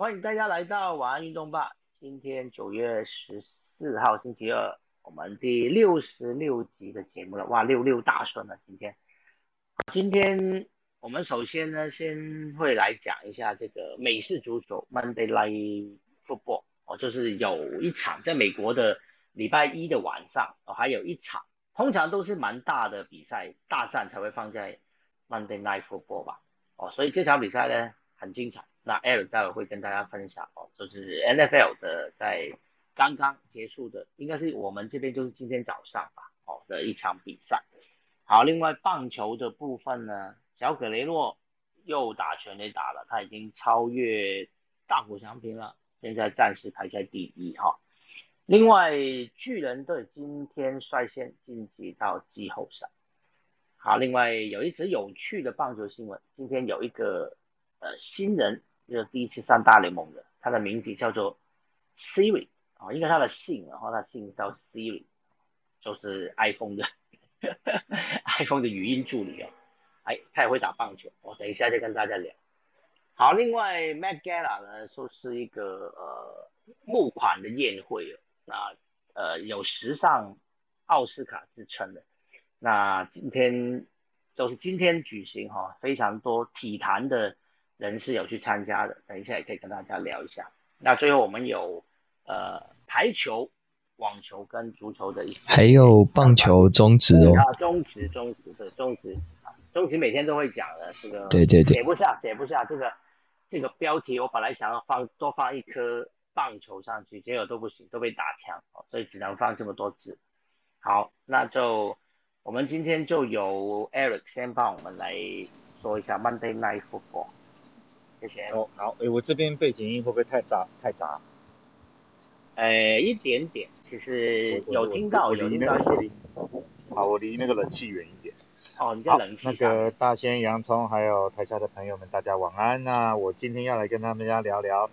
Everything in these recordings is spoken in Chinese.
欢迎大家来到晚安运动吧。今天九月十四号星期二，我们第六十六集的节目了。哇，六六大顺了今天。今天我们首先呢，先会来讲一下这个美式足球 Monday Night Football 哦，就是有一场在美国的礼拜一的晚上哦，还有一场，通常都是蛮大的比赛大战才会放在 Monday Night Football 吧。哦，所以这场比赛呢很精彩。那 Eric 待会会跟大家分享哦，就是 NFL 的在刚刚结束的，应该是我们这边就是今天早上吧，哦的一场比赛。好，另外棒球的部分呢，小可雷诺又打全垒打了，他已经超越大谷翔平了，现在暂时排在第一哈。另外巨人队今天率先晋级到季后赛。好，另外有一则有趣的棒球新闻，今天有一个呃新人。就是第一次上大联盟的，他的名字叫做 Siri 啊，应该他的姓，然后他姓叫 Siri，就是 iPhone 的 iPhone 的语音助理哦。哎，他也会打棒球，我等一下再跟大家聊。好，另外 m a t Gala 呢说是一个呃募款的宴会哦，那呃有时尚奥斯卡之称的，那今天就是今天举行哈，非常多体坛的。人是有去参加的，等一下也可以跟大家聊一下。那最后我们有呃排球、网球跟足球的一些，还有棒球中职哦。啊，中职、中职的中职啊，中职每天都会讲的这个，对对对，写不下，写不下这个这个标题。我本来想要放多放一颗棒球上去，结果都不行，都被打枪，所以只能放这么多字。好，那就我们今天就由 Eric 先帮我们来说一下 Monday Night Football。谢谢哦，好，哎，我这边背景音会不会太杂太杂？哎，一点点，其实有听到，有听到一些。好，我离那个冷气远一点。哦，你在冷气那个大仙洋葱还有台下的朋友们，大家晚安。那我今天要来跟他们家聊聊，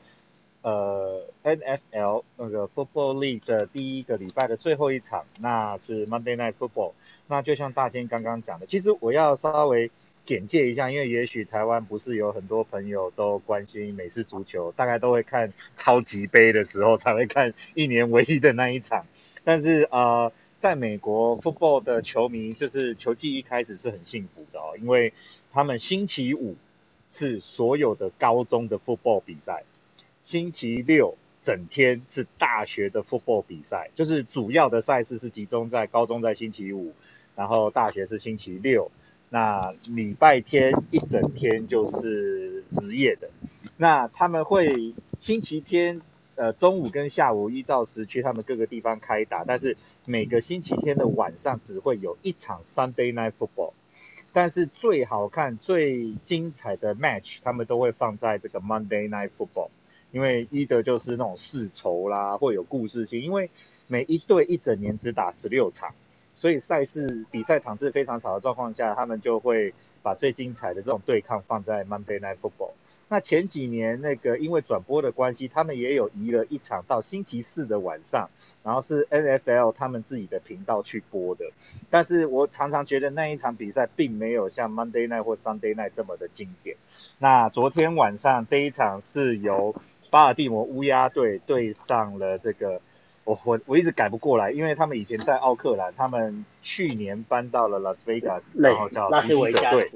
呃，NFL 那个 Football League 的第一个礼拜的最后一场，那是 Monday Night Football。那就像大仙刚刚讲的，其实我要稍微。简介一下，因为也许台湾不是有很多朋友都关心美式足球，大概都会看超级杯的时候才会看一年唯一的那一场。但是呃，在美国 football 的球迷就是球季一开始是很幸福的哦，因为他们星期五是所有的高中的 football 比赛，星期六整天是大学的 football 比赛，就是主要的赛事是集中在高中在星期五，然后大学是星期六。那礼拜天一整天就是职业的，那他们会星期天呃中午跟下午依照时区他们各个地方开打，但是每个星期天的晚上只会有一场 Sunday Night Football，但是最好看最精彩的 match 他们都会放在这个 Monday Night Football，因为一的就是那种世仇啦，会有故事性，因为每一队一整年只打十六场。所以赛事比赛场次非常少的状况下，他们就会把最精彩的这种对抗放在 Monday Night Football。那前几年那个因为转播的关系，他们也有移了一场到星期四的晚上，然后是 NFL 他们自己的频道去播的。但是我常常觉得那一场比赛并没有像 Monday Night 或 Sunday Night 这么的经典。那昨天晚上这一场是由巴尔的摩乌鸦队对上了这个。我我我一直改不过来，因为他们以前在奥克兰，他们去年搬到了拉斯维加斯，然后叫突击者队。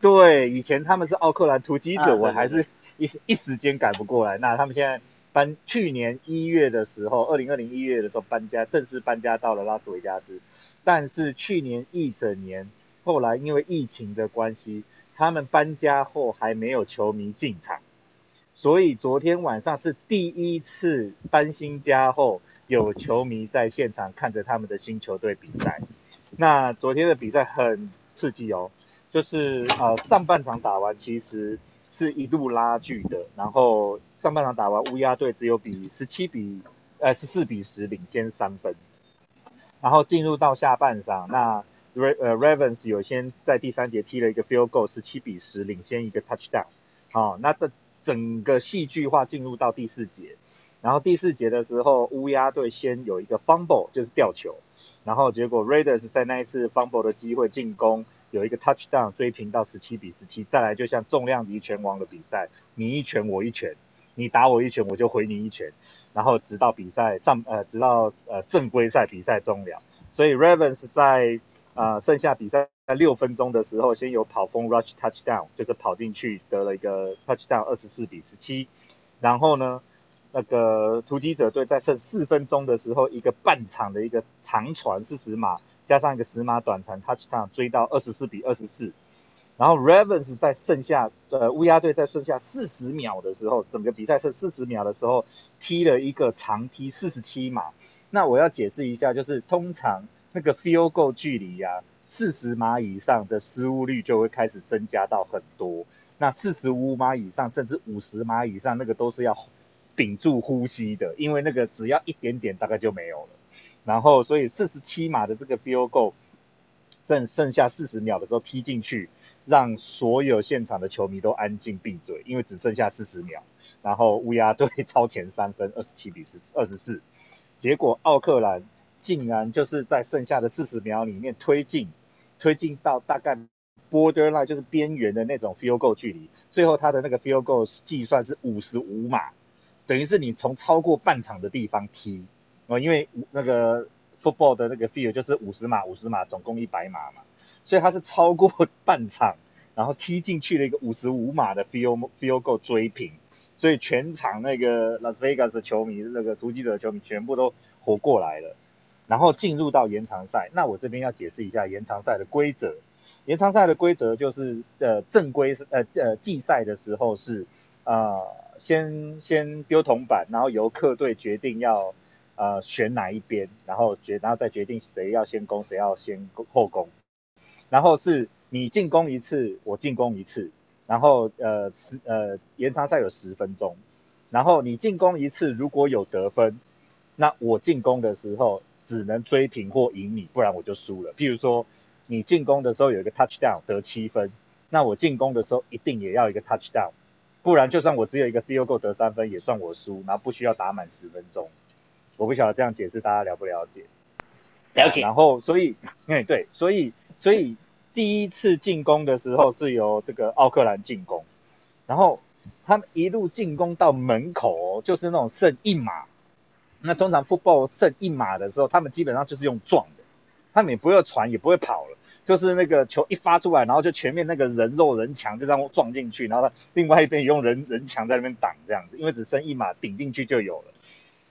对，以前他们是奥克兰突击者，我还是一时一时间改不过来。那他们现在搬，去年一月的时候，二零二零一月的时候搬家，正式搬家到了拉斯维加斯。但是去年一整年，后来因为疫情的关系，他们搬家后还没有球迷进场。所以昨天晚上是第一次搬新家后有球迷在现场看着他们的新球队比赛。那昨天的比赛很刺激哦，就是呃上半场打完其实是一路拉锯的，然后上半场打完乌鸦队只有比十七比呃十四比十领先三分，然后进入到下半场，那 Ra 呃 Ravens 有先在第三节踢了一个 field goal 十七比十领先一个 touchdown，好，那的。整个戏剧化进入到第四节，然后第四节的时候，乌鸦队先有一个 fumble，就是吊球，然后结果 Raiders 在那一次 fumble 的机会进攻有一个 touchdown 追平到十七比十七，再来就像重量级拳王的比赛，你一拳我一拳，你打我一拳，我就回你一拳，然后直到比赛上呃，直到呃正规赛比赛终了。所以 Ravens 在啊剩下比赛在六分钟的时候，先有跑锋 rush touchdown，就是跑进去得了一个 touchdown，二十四比十七。然后呢，那个突击者队在剩四分钟的时候，一个半场的一个长传四十码，加上一个十码短传 touchdown，追到二十四比二十四。然后 Ravens 在剩下呃乌鸦队在剩下四十秒的时候，整个比赛剩四十秒的时候，踢了一个长踢四十七码。那我要解释一下，就是通常那个 field goal 距离呀，四十码以上的失误率就会开始增加到很多。那四十五码以上，甚至五十码以上，那个都是要屏住呼吸的，因为那个只要一点点，大概就没有了。然后，所以四十七码的这个 field goal，剩下四十秒的时候踢进去。让所有现场的球迷都安静闭嘴，因为只剩下四十秒。然后乌鸦队 超前三分，二十七比四二十四。结果奥克兰竟然就是在剩下的四十秒里面推进，推进到大概 borderline 就是边缘的那种 field goal 距离。最后他的那个 field goal 计算是五十五码，等于是你从超过半场的地方踢哦，因为那个 football 的那个 field 就是五十码，五十码总共一百码嘛。所以他是超过半场，然后踢进去了一个五十五码的 field field goal 追平，所以全场那个 Las Vegas 球迷，那个突击者的球迷全部都活过来了，然后进入到延长赛。那我这边要解释一下延长赛的规则。延长赛的规则就是，呃，正规是呃呃季赛的时候是，呃，先先丢铜板，然后由客队决定要呃选哪一边，然后决然后再决定谁要先攻，谁要先后攻。然后是你进攻一次，我进攻一次，然后呃十呃延长赛有十分钟，然后你进攻一次如果有得分，那我进攻的时候只能追平或赢你，不然我就输了。譬如说你进攻的时候有一个 touchdown 得七分，那我进攻的时候一定也要一个 touchdown，不然就算我只有一个 field goal 得三分也算我输，然后不需要打满十分钟。我不晓得这样解释大家了不了解？了解。然后所以哎对，所以。所以第一次进攻的时候是由这个奥克兰进攻，然后他们一路进攻到门口，就是那种剩一码。那通常 football 剩一码的时候，他们基本上就是用撞的，他们也不会传，也不会跑了，就是那个球一发出来，然后就全面那个人肉人墙就这样撞进去，然后另外一边也用人人墙在那边挡这样子，因为只剩一码顶进去就有了。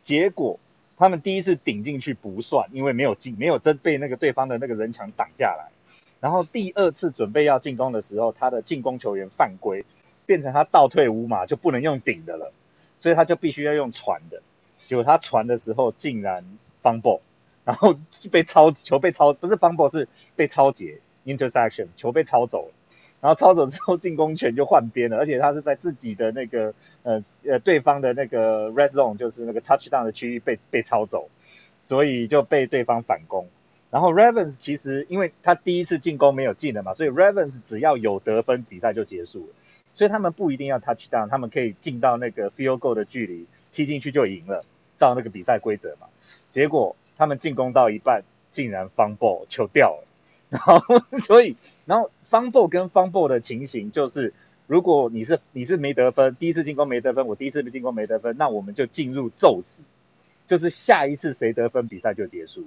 结果。他们第一次顶进去不算，因为没有进，没有真被那个对方的那个人墙挡下来。然后第二次准备要进攻的时候，他的进攻球员犯规，变成他倒退五码就不能用顶的了，所以他就必须要用传的。结果他传的时候竟然 fumble，然后被抄球被抄，不是 fumble 是被抄截 intersection，球被抄走了。然后抄走之后，进攻权就换边了，而且他是在自己的那个呃呃对方的那个 red zone，就是那个 touchdown 的区域被被抄走，所以就被对方反攻。然后 Ravens 其实因为他第一次进攻没有进的嘛，所以 Ravens 只要有得分，比赛就结束了。所以他们不一定要 touchdown，他们可以进到那个 field goal 的距离，踢进去就赢了，照那个比赛规则嘛。结果他们进攻到一半，竟然 fumble 球掉了。然后，所以，然后方 b 跟方 b 的情形就是，如果你是你是没得分，第一次进攻没得分，我第一次进攻没得分，那我们就进入宙死，就是下一次谁得分，比赛就结束。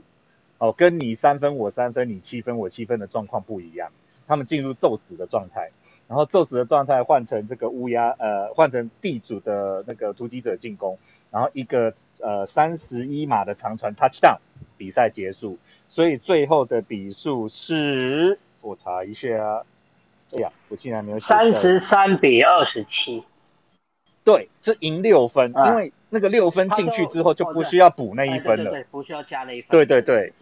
哦，跟你三分我三分，你七分我七分的状况不一样，他们进入宙死的状态，然后宙斯的状态换成这个乌鸦，呃，换成地主的那个突击者进攻，然后一个呃三十一码的长传 touchdown，比赛结束。所以最后的比数是，我查一下，哎呀，我竟然没有三十三比二十七，对，是赢六分，因为那个六分进去之后就不需要补那一分了，对，不需要加那一分，对对对。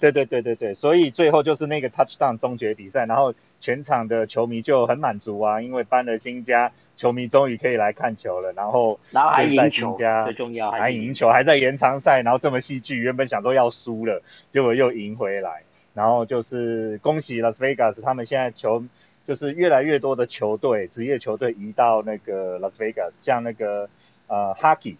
对对对对对，所以最后就是那个 touchdown 终结比赛，然后全场的球迷就很满足啊，因为搬了新家，球迷终于可以来看球了，然后然后还赢球，最重要还赢球，还在延长赛，然后这么戏剧，原本想说要输了，结果又赢回来，然后就是恭喜 Las Vegas，他们现在球就是越来越多的球队，职业球队移到那个 Las Vegas，像那个呃 Hockey。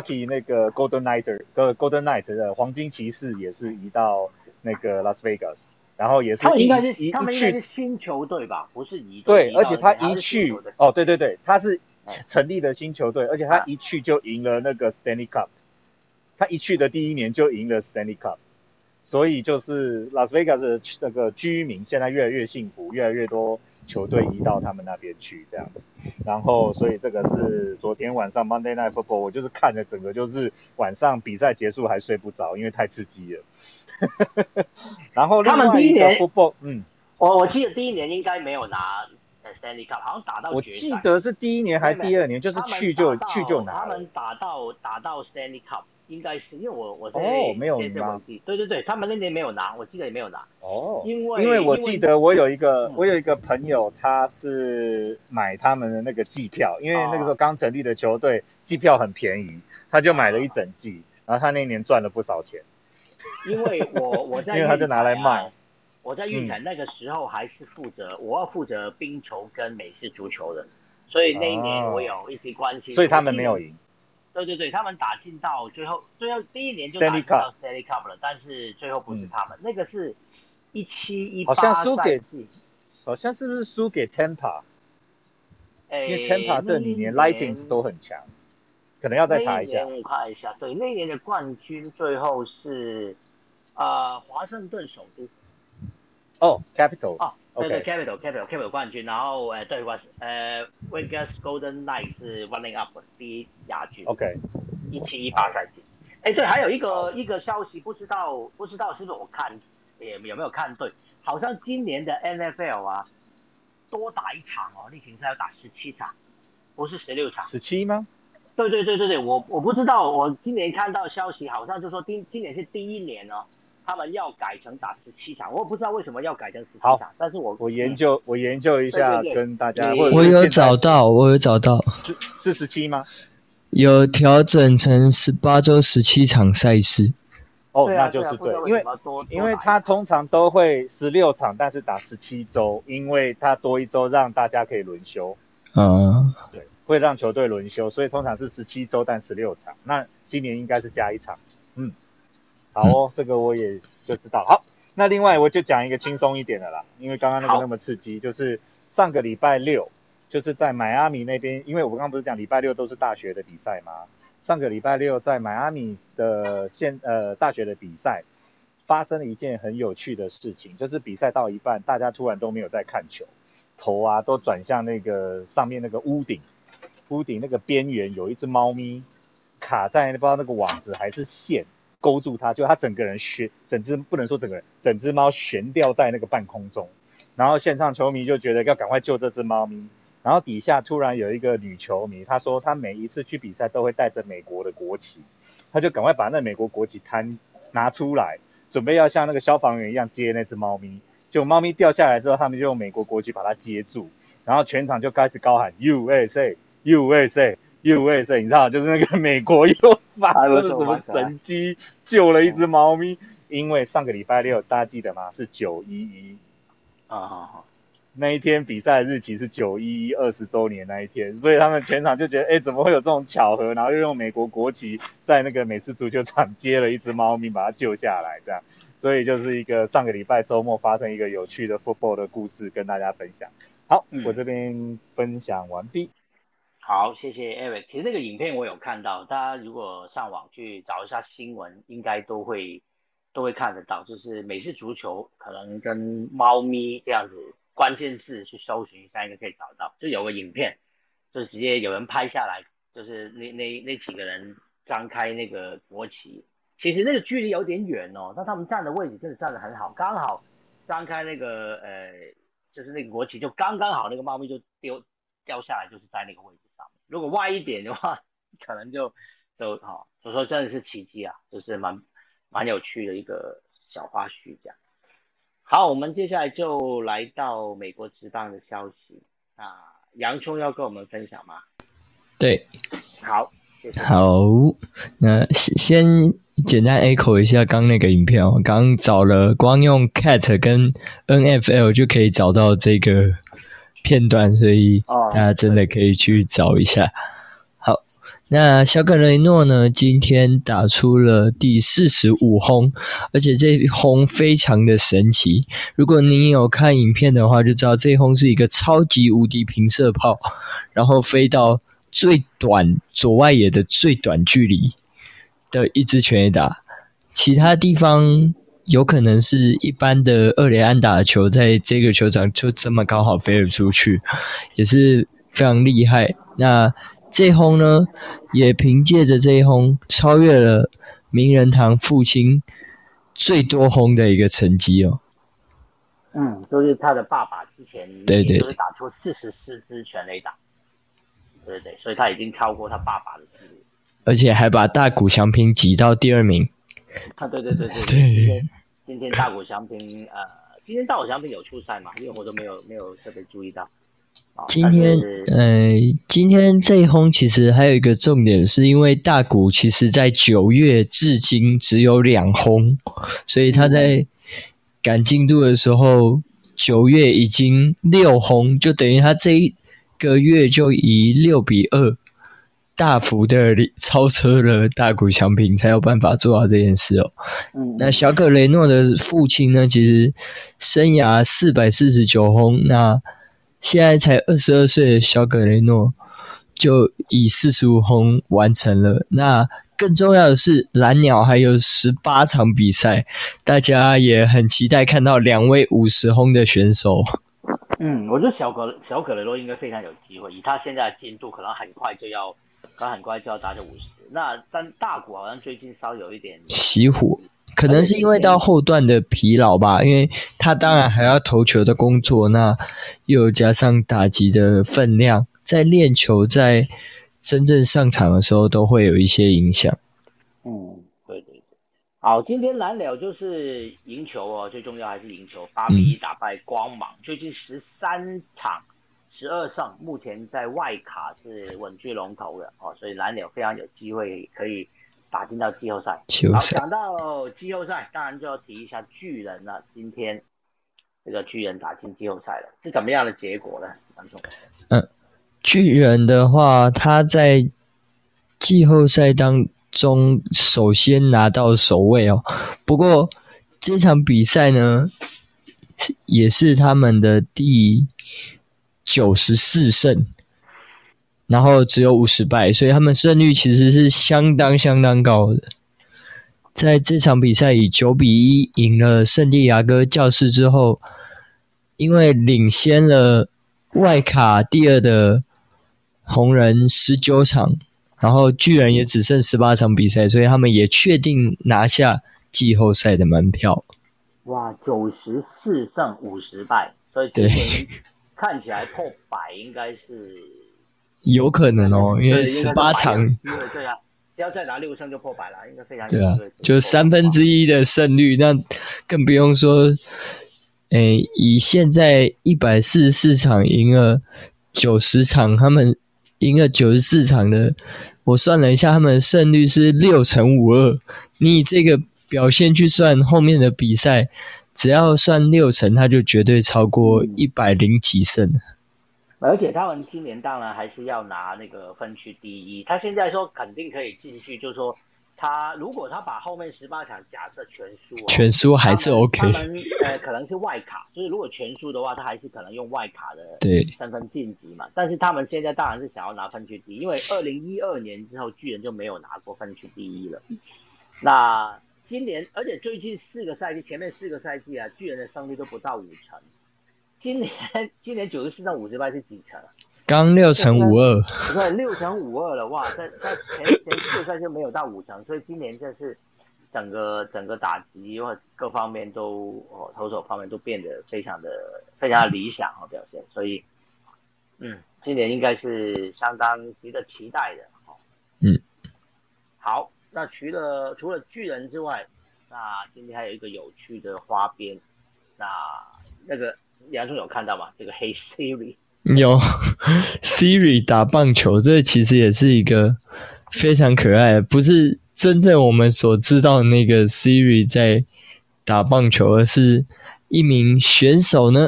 Hockey 那个 Golden Knight，呃 Golden Knight 的黄金骑士也是移到那个 Las Vegas，然后也是他们应该是他们应该是新球队吧，不是移对，而且他一去哦，对对对，他是成立的新球队，而且他啊。一去就赢了那个 Stanley Cup，他一去的第一年就赢了 Stanley Cup，所以就是 Las Vegas 的那个居民现在越来越幸福，越来越多球队移到他们那边去这样子。然后，所以这个是昨天晚上 Monday Night Football，我就是看着整个就是晚上比赛结束还睡不着，因为太刺激了。然后他们第一年 Football，嗯，我我记得第一年应该没有拿呃 Stanley Cup，好像打到我。记得是第一年还是第二年，就是去就去就拿了他们。打到打到 Stanley Cup，应该是因为我我在哦没有拿对对对，他们那年没有拿，我记得也没有拿，哦，因为因为我记得我有一个嗯我有一个朋友，他是买他们的那个季票，因为那个时候刚成立的球队，季票很便宜，他就买了一整季，然后他那年赚了不少钱。因为我我 在因为他就拿来卖。嗯我在运彩那个时候还是负责，我要负责冰球跟美式足球的，所以那一年哦我有一起关心。所以他们没有赢。对对对，他们打进到最后，最后第一年就打进到 Stanley Cup 了，但是最后不是他们，那个是一七一八好像输给好像是不是输给 Tampa？诶因为 Tampa 这几年 Lightings 都很强，可能要再查一下。看一下，对，那年的冠军最后是呃华盛顿首都哦，Capitals 哦，对对 OK，Capital Capital Capital 冠军，然后呃对我呃 Vegas Golden Knights 是 running up 第一亚军 OK，一七一八赛季。哎，对，还有一个一个消息，不知道不知道是不是我看也有没有看对，好像今年的 NFL 啊多打一场哦，例行赛要打十七场，不是十六场。十七吗？对对对对对，我我不知道，我今年看到消息，好像就说今今年是第一年哦，他们要改成打十七场，我不知道为什么要改成十七好场，但是我我研究我研究一下，跟大家对。或者是我有找到，我有找到，是是十七吗？有调整成十八周十七场赛事。哦，那就是对因为因为多打他通常都会十六场，但是打十七周，因为他多一周让大家可以轮休，嗯，对，会让球队轮休，所以通常是十七周但十六场。那今年应该是加一场，嗯，好哦，这个我也就知道。好，那另外我就讲一个轻松一点的啦，因为刚刚那个那么刺激，就是上个礼拜六，就是在迈阿密那边，因为我刚刚不是讲礼拜六都是大学的比赛吗？上个礼拜六在迈阿密的现呃大学的比赛，发生了一件很有趣的事情，就是比赛到一半，大家突然都没有在看球，头啊都转向那个上面那个屋顶，屋顶那个边缘有一只猫咪卡在不知道那个网子还是线勾住它，就它整个人悬，整只不能说整个人，整只猫悬吊在那个半空中，然后现场球迷就觉得要赶快救这只猫咪。然后底下突然有一个女球迷，她说她每一次去比赛都会带着美国的国旗，她就赶快把那美国国旗摊拿出来，准备要像那个消防员一样接那只猫咪。就猫咪掉下来之后，他们就用美国国旗把它接住，然后全场就开始高喊 USA USA USA，你知道，就是那个美国又发生了什么神机，救了一只猫咪。因为上个礼拜六大家记得吗？是九一一啊那一天比赛日期是九一一二十周年那一天，所以他们全场就觉得，哎，怎么会有这种巧合？然后又用美国国旗在那个美式足球场接了一只猫咪，把它救下来，这样。所以就是一个上个礼拜周末发生一个有趣的 football 的故事，跟大家分享。好，嗯我这边分享完毕。好，谢谢 Eric。其实那个影片我有看到，大家如果上网去找一下新闻，应该都会都会看得到。就是美式足球可能跟猫咪这样子关键字去搜寻一下，应该可以找到。就有个影片，就直接有人拍下来，就是那那那几个人张开那个国旗，其实那个距离有点远哦，但他们站的位置真的站得很好，刚好张开那个呃，就是那个国旗就刚刚好，那个猫咪就丢掉下来，就是在那个位置。如果歪一点的话，可能就就好，所以说真的是奇迹啊，就是蛮蛮有趣的一个小花絮这样。好，我们接下来就来到美国职棒的消息啊，洋葱要跟我们分享吗？对，好，谢谢。好，那先先简单 echo 一下刚那个影片哦，刚找了光用 cat 跟 NFL 就可以找到这个片段，所以哦大家真的可以去找一下。好，那小可雷诺呢，今天打出了第四十五轰，而且这一轰非常的神奇。如果你有看影片的话，就知道这一轰是一个超级无敌平射炮，然后飞到最短左外野的最短距离的一支全垒打，其他地方有可能是一般的二连安打的球，在这个球场就这么刚好飞了出去，也是非常厉害。那这一轰呢，也凭借着这一轰超越了名人堂父亲最多轰的一个成绩哦。嗯，就是他的爸爸之前对对就是打出四十四支全垒打，对对对，所以他已经超过他爸爸的记录。而且还把大谷翔平挤到第二名。啊，对对对对对今天今天大谷翔平呃，今天大谷翔平有出赛嘛？因为我都没有没有特别注意到。啊今天呃，今天这一轰其实还有一个重点，是因为大谷其实在九月至今只有两轰，所以他在赶进度的时候，九月已经六轰，就等于他这一个月就以六比二大幅的超车了大谷翔平，才有办法做到这件事哦。嗯，那小可雷诺的父亲呢，其实生涯四百四十九轰，那现在才二十二岁的小可雷诺就以四十五轰完成了。那更重要的是，蓝鸟还有十八场比赛，大家也很期待看到两位五十轰的选手。嗯，我觉得小可小可雷诺应该非常有机会，以他现在的进度，可能很快就要，可能很快就要达到五十。那但大谷好像最近稍有一点熄火，可能是因为到后段的疲劳吧，因为他当然还要投球的工作，那又加上打击的分量，在练球在真正上场的时候都会有一些影响。嗯，对对对。好，今天蓝鸟就是赢球哦，最重要还是赢球，八比一打败光芒，最近十三场十二胜，目前在外卡是稳居龙头的哦，所以蓝鸟非常有机会可以打进到季后赛。好，讲到季后赛，当然就要提一下巨人了。今天这个巨人打进季后赛了，是怎么样的结果呢？杨总，嗯，巨人的话，他在季后赛当中首先拿到首位哦。不过这场比赛呢，是也是他们的第九十四胜，然后只有五十败，所以他们胜率其实是相当相当高的。在这场比赛以九比一赢了圣地亚哥教士之后，因为领先了外卡第二的红人十九场，然后巨人也只剩十八场比赛，所以他们也确定拿下季后赛的门票。哇，九十四胜五十败，所以今对年看起来破百应该是有可能哦，因为对十八场，，对啊，只要再拿六胜就破百了，应该非常有对啊。，就三分之一的胜率，那更不用说，诶，以现在一百四十四场赢了九十场，他们赢了九十四场的，我算了一下，他们的胜率是六乘五二。你以这个表现去算后面的比赛，只要算六成，他就绝对超过一百零几胜。而且他们今年当然还是要拿那个分区第一，他现在说肯定可以进去，就是说他如果他把后面十八场假设全输、哦，全输还是 OK 他们呃可能是外卡，就是如果全输的话，他还是可能用外卡的 对身份晋级嘛。但是他们现在当然是想要拿分区第一，因为二零一二年之后巨人就没有拿过分区第一了。那今年，而且最近四个赛季，前面四个赛季啊，巨人的胜率都不到五成。今年 今年九十四胜五十败是几成啊？刚六成五二，不是六成五二了哇！在在前前四个赛季没有到五成，所以今年这是整个整个打击或各方面都哦投手方面都变得非常的非常的理想哦表现，所以嗯，今年应该是相当值得期待的哦。嗯，好，那除了除了巨人之外，那今天还有一个有趣的花边，那那个杨总有看到吗？这个黑 Siri。有 Siri 打棒球，这其实也是一个非常可爱的，不是真正我们所知道的那个 Siri 在打棒球，而是一名选手呢，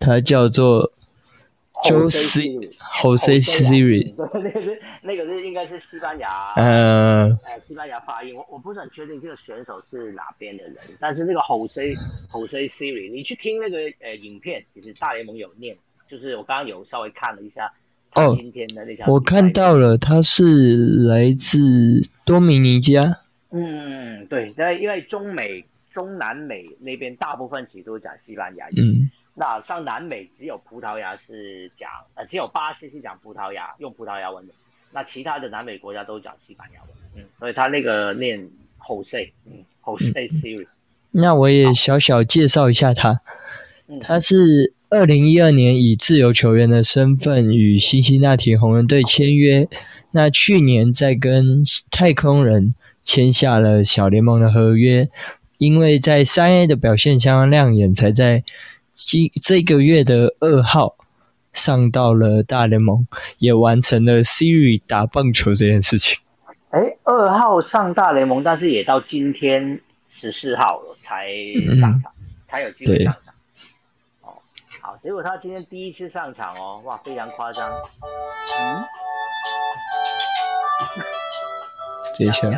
他叫做 Jose Jose Siri，对，那个是应该是西班牙，呃，呃，西班牙发音，我我不是很确定这个选手是哪边的人，但是那个 Jose Jose Siri，你去听那个呃影片，其实大联盟有念，就是我刚刚有稍微看了一下哦今天的那场我看到了，他是来自多米尼加。嗯，对，因为因为中美、中南美那边大部分其实都讲西班牙语，嗯，那像南美只有葡萄牙是讲，呃，只有巴西是讲葡萄牙，用葡萄牙文的，那其他的南美国家都讲西班牙文，嗯，所以他那个念 Jose，嗯，Jose Siri，那我也小小介绍一下他。嗯，他是二零一二年以自由球员的身份与辛辛那提红人队签约，那去年在跟太空人签下了小联盟的合约，因为在三 A 的表现相当亮眼，才在今这个月的二号上到了大联盟，也完成了 Siri 打棒球这件事情。哎，二号上大联盟，但是也到今天十四号了才上场，才有机会对上场。哦，好，结果他今天第一次上场哦，哇，非常夸张。嗯，这一下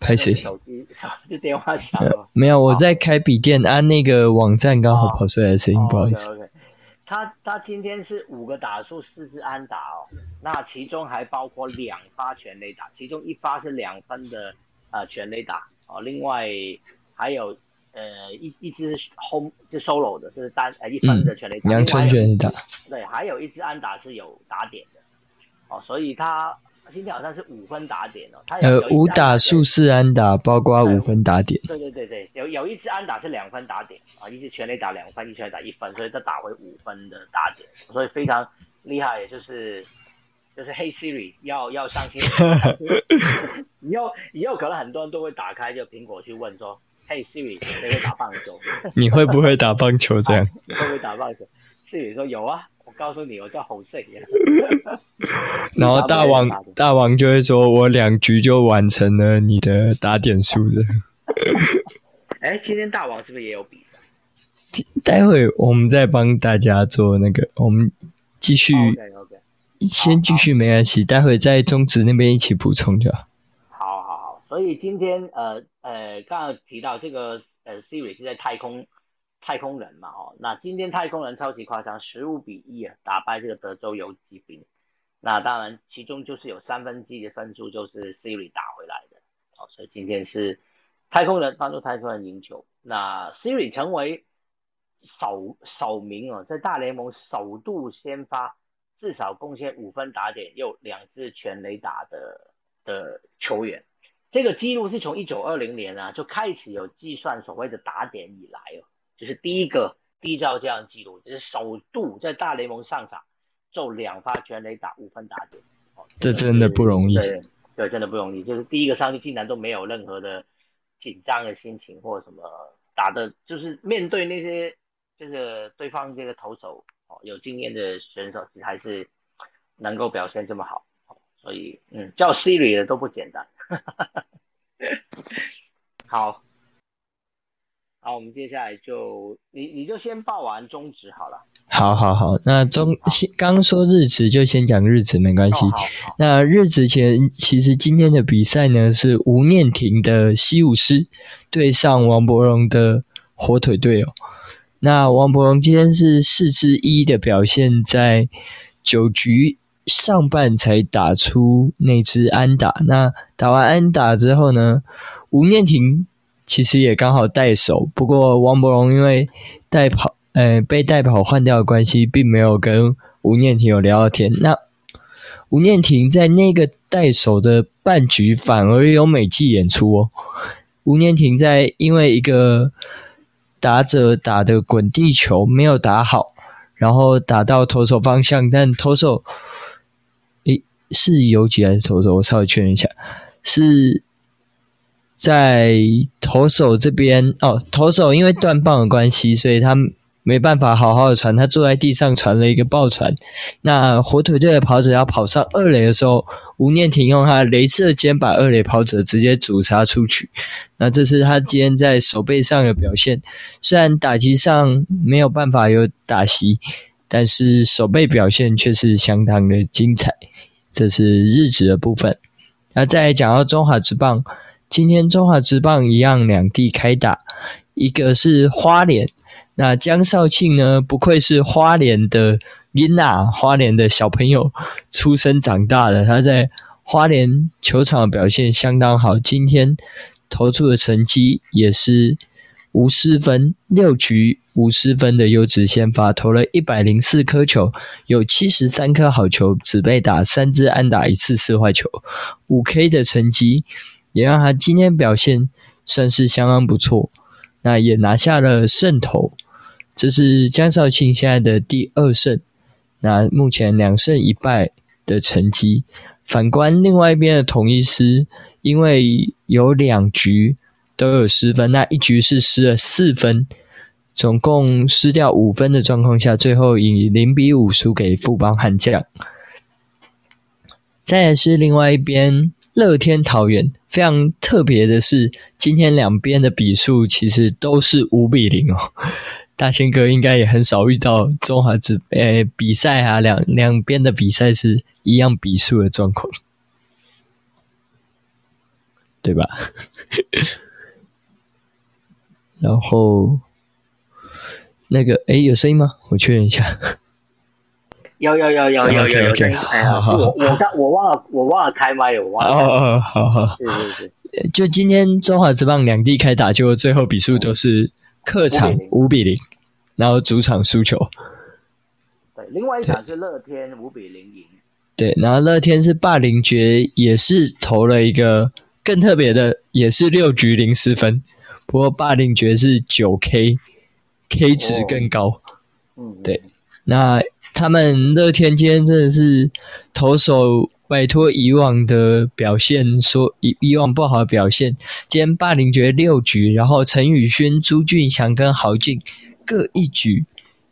拍谁？手机手机电话响。没有，我在开笔电，按、那个网站刚好跑出来的声音，不好意思。他他今天是五个打数，四支安打哦，那其中还包括两发全垒打，其中一发是两分的呃全垒打哦，另外还有呃一一支 home 就 solo 的，就是单呃一分的全垒打，阳春另外还有全垒打，对，还有一支安打是有打点的。哦，所以他今天好像是五分打点哦，他有呃五打数四安打，包括五分打点。对对对对，有有一支安打是两分打点啊，一支全垒打两分，一全垒打一分，所以他打回五分的打点，所以非常厉害，也就是就是黑 Siri 要要上线，以后以后可能很多人都会打开就苹果去问说，嘿 Siri 谁会打棒球？你会不会打棒球？这样？你 会不会打棒球？Siri 说有啊，我告诉你，我叫侯胜呀。然后大王大王就会说：“我两局就完成了你的打点数的。哎，今天大王是不是也有比赛？”待会我们再帮大家做那个，我们继续，OK OK，先继续没关系，待会在中职那边一起补充就好。好好好，所以今天呃呃，刚刚提到这个呃，Siri 是在太空太空人嘛，哦，那今天太空人超级夸张，十五比一啊，打败这个德州游骑兵。那当然，其中就是有三分之一的分数就是 Siri 打回来的，哦，所以今天是太空人帮助太空人赢球。那 Siri 成为首首名哦，在大联盟首度先发至少贡献五分打点，又两支全垒打的的球员。这个记录是从一九二零年啊就开始有计算所谓的打点以来哦，就是第一个缔造这样的记录，就是首度在大联盟上场就两发全垒打五分打点。哦，这真的不容易对对，真的不容易。就是第一个上去竟然都没有任何的紧张的心情或什么，打的就是面对那些就是对方这个投手哦有经验的选手，还是能够表现这么好。哦所以，嗯，叫 Siri 的都不简单。好，好，我们接下来就你你就先报完中职好了。好好好，那中先刚说日职就先讲日职没关系。那日职前其实今天的比赛呢是吴念婷的西武狮对上王柏荣的火腿队哦。那王柏荣今天是四支一的表现，在九局上半才打出那支安打。那打完安打之后呢，吴念婷其实也刚好带手，不过王柏荣因为带跑。呃，被代跑换掉的关系，并没有跟吴念婷有聊到天。那吴念婷在那个带手的半局，反而有美技演出哦。吴念婷在因为一个打者打的滚地球没有打好，然后打到投手方向，但投手，诶，是游击还是投手？我稍微确认一下，是在投手这边哦。投手因为断棒的关系，所以他。没办法好好的传，他坐在地上传了一个爆传。那火腿队的跑者要跑上二垒的时候，吴念婷用他镭射肩把二垒跑者直接阻杀出去。那这是他今天在手背上的表现，虽然打击上没有办法有打席，但是手背表现却是相当的精彩。这是日职的部分。那再讲到中华职棒，今天中华职棒一样两地开打，一个是花莲。那江少庆呢，不愧是花莲的琳娜，花莲的小朋友出生长大的，他在花莲球场表现相当好，今天投出的成绩也是无失分，六局无失分的优质先发，投了一百零四颗球，有七十三颗好球，只被打三支安打，一次四坏球，五 K 的成绩也让他今天表现算是相当不错，那也拿下了胜投，这是江少庆现在的第二胜，那目前两胜一败的成绩。反观另外一边的统一师，因为有两局都有失分，那一局是失了四分，总共失掉五分的状况下，最后以零比五输给富邦悍将。再来是另外一边乐天桃园，非常特别的是，今天两边的比数其实都是五比零哦。大千哥应该也很少遇到中华职呃比赛啊，两两边的比赛是一样比数的状况，对吧？然后那个诶有声音吗？我确认一下。有有有有有有有声音。哎呀，好好我我刚我忘了我忘了开麦了，我忘了。哦哦，好好。是是是，就今天中华职棒两地开打，就最后比数都是客场五比零，然后主场输球。对，另外一场是乐天五比零赢。对，然后乐天是霸凌爵，也是投了一个更特别的，也是六局零失分。不过霸凌爵是九 K，K 值更高。嗯，对那他们乐天今天真的是投手摆脱以往的表现，说以以往不好的表现。今天霸凌爵六局，然后陈宇轩、朱俊祥跟豪进各一局，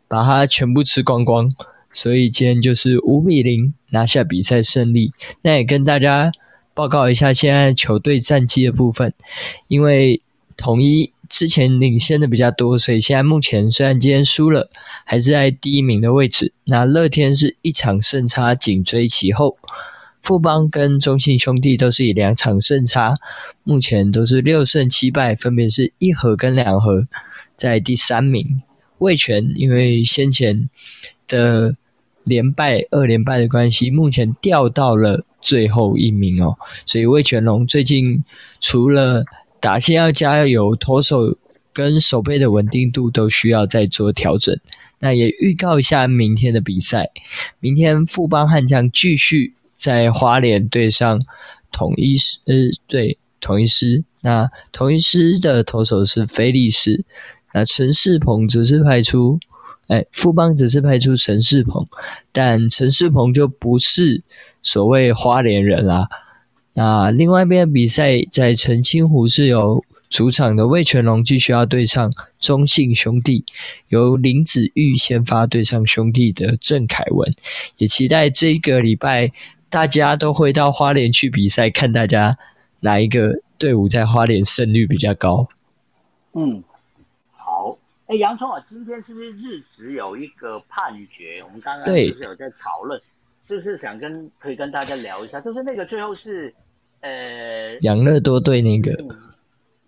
把他全部吃光光。所以今天就是五比零拿下比赛胜利。那也跟大家报告一下现在球队战绩的部分，因为统一之前领先的比较多，所以现在目前虽然今天输了，还是在第一名的位置。那乐天是一场胜差紧追其后，富邦跟中信兄弟都是以两场胜差，目前都是六胜七败，分别是一和跟两和，在第三名。味全因为先前的连败二连败的关系，目前掉到了最后一名哦。所以魏全龙最近除了打线要加油，投手跟手背的稳定度都需要再做调整。那也预告一下明天的比赛，明天富邦悍将继续在花莲对上统一师，呃，对统一师。那统一师的投手是菲利斯，那陈世鹏只是派出。哎，富邦只是派出陈世鹏，但陈世鹏就不是所谓花莲人啦。那另外一边的比赛在澄清湖是由主场的魏全龙继续要对上中信兄弟，由林子玉先发对上兄弟的郑凯文，也期待这个礼拜大家都会到花莲去比赛，看大家哪一个队伍在花莲胜率比较高。嗯，好。哎，洋葱啊，今天是不是日职有一个判决？我们刚刚不是有在讨论？是不是想跟可以跟大家聊一下？就是那个最后是呃，养乐多对那个嗯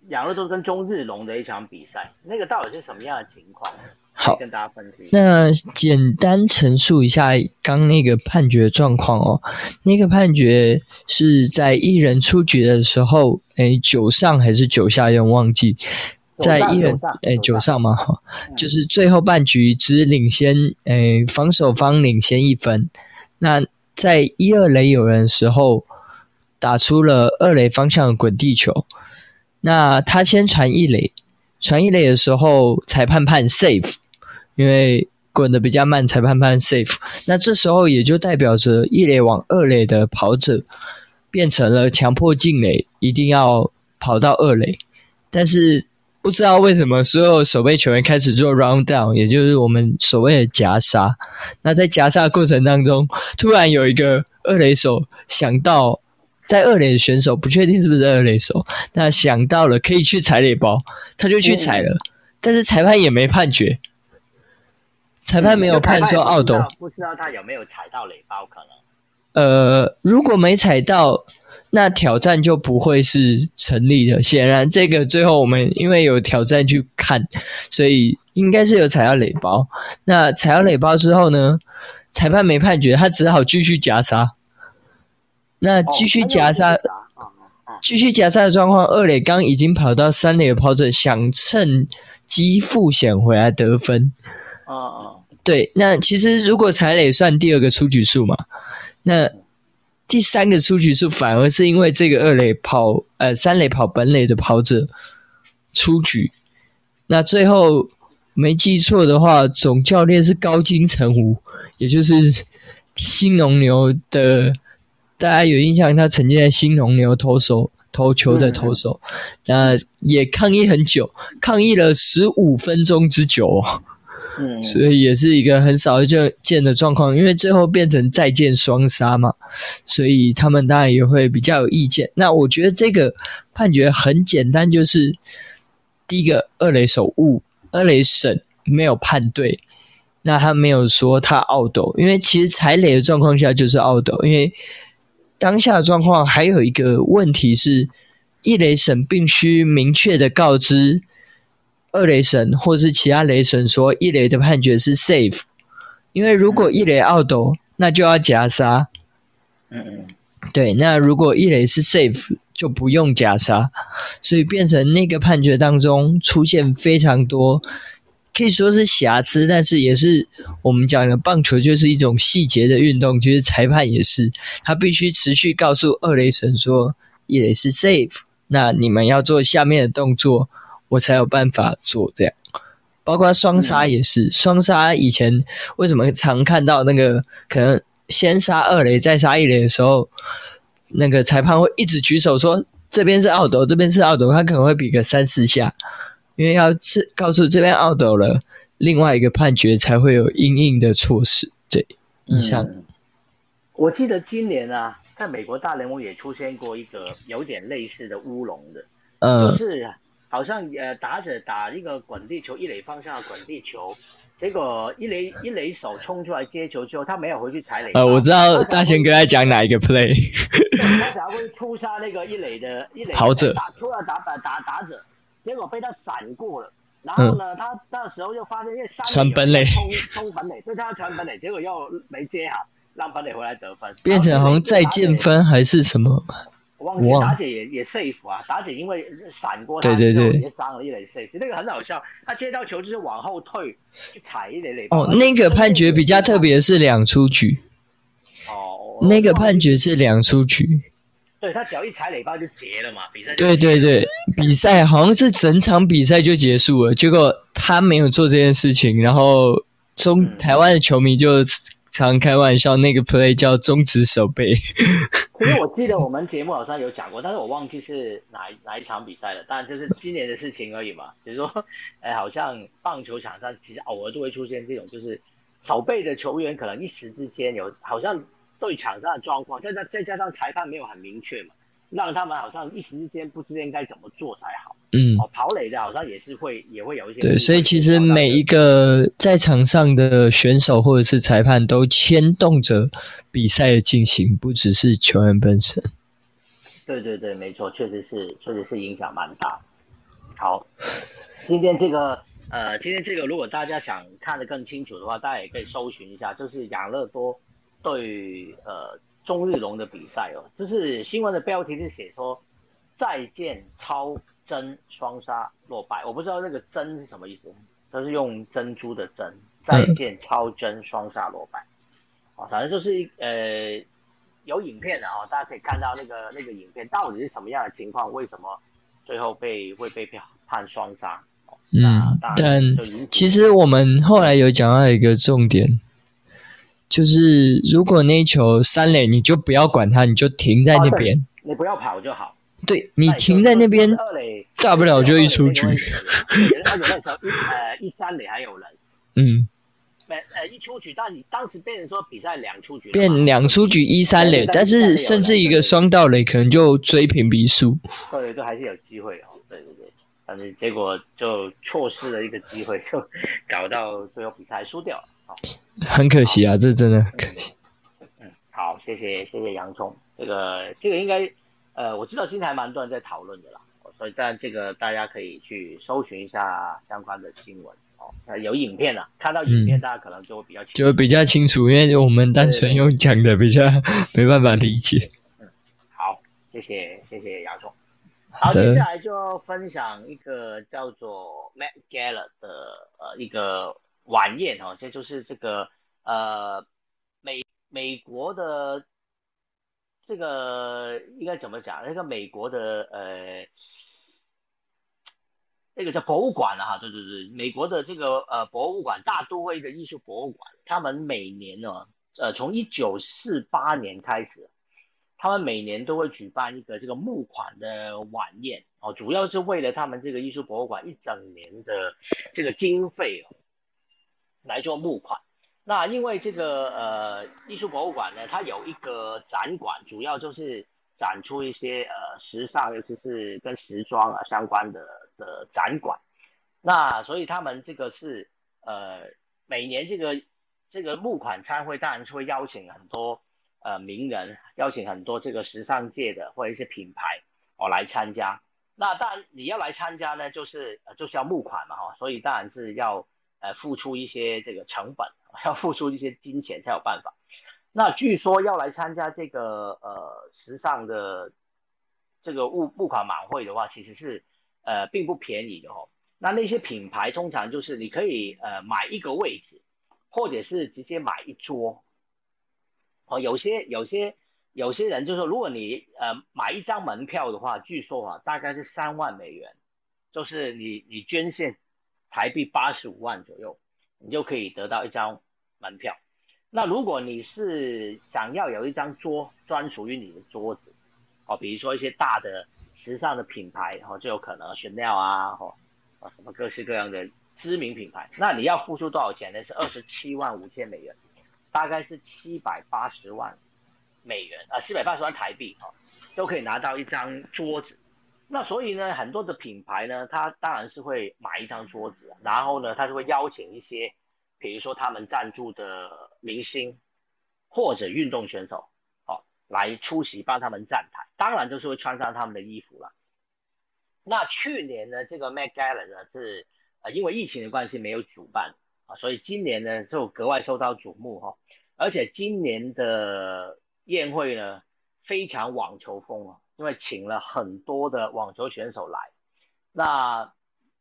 养乐多跟中日龙的一场比赛，那个到底是什么样的情况？好跟大家分析。那简单陈述一下刚那个判决状况哦。那个判决是在一人出局的时候，诶，九上还是九下，有点忘记。在一人九上诶九上嘛，哈，嗯就是最后半局只领先，诶，防守方领先一分。那在一二垒有人的时候，打出了二垒方向滚地球。那他先传一垒，传一垒的时候，裁判判 safe，因为滚得比较慢，裁判判 safe。那这时候也就代表着一垒往二垒的跑者变成了强迫进垒，一定要跑到二垒。但是不知道为什么，所有守备球员开始做 round down，也就是我们所谓的夹杀。那在夹杀过程当中，突然有一个二垒手想到，在二垒的选手不确定是不是二垒手，那想到了可以去踩垒包，他就去踩了，但是裁判也没判决，裁判没有判说奥斗。不知道他有没有踩到垒包，可能呃，如果没踩到，那挑战就不会是成立的。显然，这个最后我们因为有挑战去看，所以应该是有踩到垒包。那踩到垒包之后呢，裁判没判决，他只好继续夹杀。那继续夹杀，继续夹杀的状况，二垒刚已经跑到三垒的跑者想趁机复险回来得分。啊啊，对，那其实如果踩垒算第二个出局数嘛，那。第三个出局数反而是因为这个二垒跑，呃，三垒跑本垒的跑者出局。那最后没记错的话，总教练是高金城武，也就是新农牛的，大家有印象，他曾经在新农牛投手投球的投手，那也抗议很久，抗议了十五分钟之久。所以也是一个很少就见的状况，因为最后变成再见双杀嘛，所以他们当然也会比较有意见。那我觉得这个判决很简单，就是第一个二垒手误，二垒审没有判对，那他没有说他懊斗，因为其实踩垒的状况下就是懊斗，因为当下的状况还有一个问题是，一雷神必须明确的告知。二雷神或是其他雷神说一雷的判决是 safe，因为如果一雷奥斗，那就要夹杀。嗯嗯，对，那如果一雷是 safe，就不用夹杀，所以变成那个判决当中出现非常多，可以说是瑕疵，但是也是我们讲的棒球就是一种细节的运动，就是裁判也是，他必须持续告诉二雷神说一雷是 safe，那你们要做下面的动作。我才有办法做这样，包括双杀也是。双杀以前为什么常看到那个可能先杀二垒再杀一垒的时候，那个裁判会一直举手说这边是奥斗，这边是奥斗，他可能会比个三四下，因为要是告诉这边奥斗了，另外一个判决才会有应应的措施。对，以上。我记得今年啊，在美国大联盟也出现过一个有点类似的乌龙的，就是。好像呃打者打一个滚地球，一垒方向的滚地球，结果一垒一垒手冲出来接球之后，他没有回去踩垒。呃，我知道大贤哥在讲哪一个 play。他想要会出杀那个一垒的一垒 跑者，打出来打打打打者，结果被他闪过了。然后呢，他那时候又发现因为传本垒冲冲本垒，所以他要传本垒，结果又没接好，让本垒回来得分，变成好像再见分还是什么。我忘记打姐也也 safe 啊，打姐因为闪过他，对对，也伤了一垒 safe，那个很好笑。他接到球就是往后退去踩一垒垒。哦，那个判决比较特别，是两出局。哦，那个判决是两出局。对他只要一踩垒包就结了嘛，比赛。对对对，比赛好像是整场比赛就结束了，结果他没有做这件事情，然后中台湾的球迷就。常开玩笑，那个 play 叫中指手背。其实我记得我们节目好像有讲过，但是我忘记是哪哪一场比赛了。当然就是今年的事情而已嘛。比如说，哎，好像棒球场上其实偶尔都会出现这种，就是手背的球员可能一时之间有好像对场上的状况，再加再加上裁判没有很明确嘛，让他们好像一时之间不知道应该怎么做才好。嗯，哦，跑垒的好像也是会，也会有一些。对，所以其实每一个在场上的选手或者是裁判都牵动着比赛的进行，不只是球员本身。对对对，没错，确实是，确实是影响蛮大。好，今天这个，呃，今天这个，如果大家想看得更清楚的话，大家也可以搜寻一下，就是养乐多对呃中日龙的比赛哦，就是新闻的标题是写说再见超。真双杀落败，我不知道那个真是什么意思，它是用珍珠的真。再见，超真双杀落败，啊，反正就是呃有影片的哦，大家可以看到那个那个影片到底是什么样的情况，为什么最后被会被判双杀？嗯，但其实我们后来有讲到一个重点，就是如果那球三垒，你就不要管它，你就停在那边，你不要跑就好。对你停在那边，大不了就一出局。而且那时候一呃一三垒还有人，嗯，没呃一出局，但当时变成说比赛两出局，变两出局一三垒，但是甚至一个双盗垒可能就追平比数。对，都还是有机会哦。对对对，但是结果就错失了一个机会，就搞到最后比赛输掉了。很可惜啊，这真的很可惜。嗯，好，谢谢谢谢洋葱，这个这个应该。呃，我知道今天还蛮多人在讨论的啦，所以但这个大家可以去搜寻一下相关的新闻哦，呃有影片啊，看到影片嗯大家可能就会比较清楚。就比较清楚，因为我们单纯用讲的比较没办法理解。嗯好，谢谢谢谢姚总。好好，接下来就分享一个叫做 Matt Gala 的呃一个晚宴哦，这就是这个呃美美国的这个应该怎么讲？那个美国的呃那个叫博物馆了、哈，对对对，美国的这个呃博物馆大都会的艺术博物馆，他们每年呢呃从一九四八年开始。他们每年都会举办一个这个募款的晚宴哦，主要是为了他们这个艺术博物馆一整年的这个经费哦来做募款。那因为这个呃艺术博物馆呢，它有一个展馆，主要就是展出一些呃时尚，尤其是跟时装啊相关的的展馆。那所以他们这个是呃每年这个这个募款参会，当然是会邀请很多。呃，名人邀请很多这个时尚界的或者一些品牌哦来参加。那当然你要来参加呢，就是呃就是要募款嘛哈、所以当然是要呃付出一些这个成本，要付出一些金钱才有办法。那据说要来参加这个呃时尚的这个物物款晚会的话，其实是呃并不便宜的哦。那那些品牌通常就是你可以呃买一个位置，或者是直接买一桌。哦，有些有些有些人就说，如果你呃买一张门票的话，据说啊大概是三万美元，就是你你捐献台币八十五万左右，你就可以得到一张门票。那如果你是想要有一张桌专属于你的桌子，哦，比如说一些大的时尚的品牌，哦，就有可能 Chanel 啊，哦，啊什么各式各样的知名品牌，那你要付出多少钱呢？是二十七万五千美元。大概是七百八十万美元啊，七百八十万台币哦，就可以拿到一张桌子。那所以呢，很多的品牌呢，他当然是会买一张桌子，然后呢，他就会邀请一些，比如说他们赞助的明星或者运动选手，哦，来出席帮他们站台，当然就是会穿上他们的衣服了。那去年呢，这个 Met Gala 呢是呃因为疫情的关系没有主办。啊，所以今年呢就格外受到瞩目哈、哦，而且今年的宴会呢非常网球风啊，因为请了很多的网球选手来，那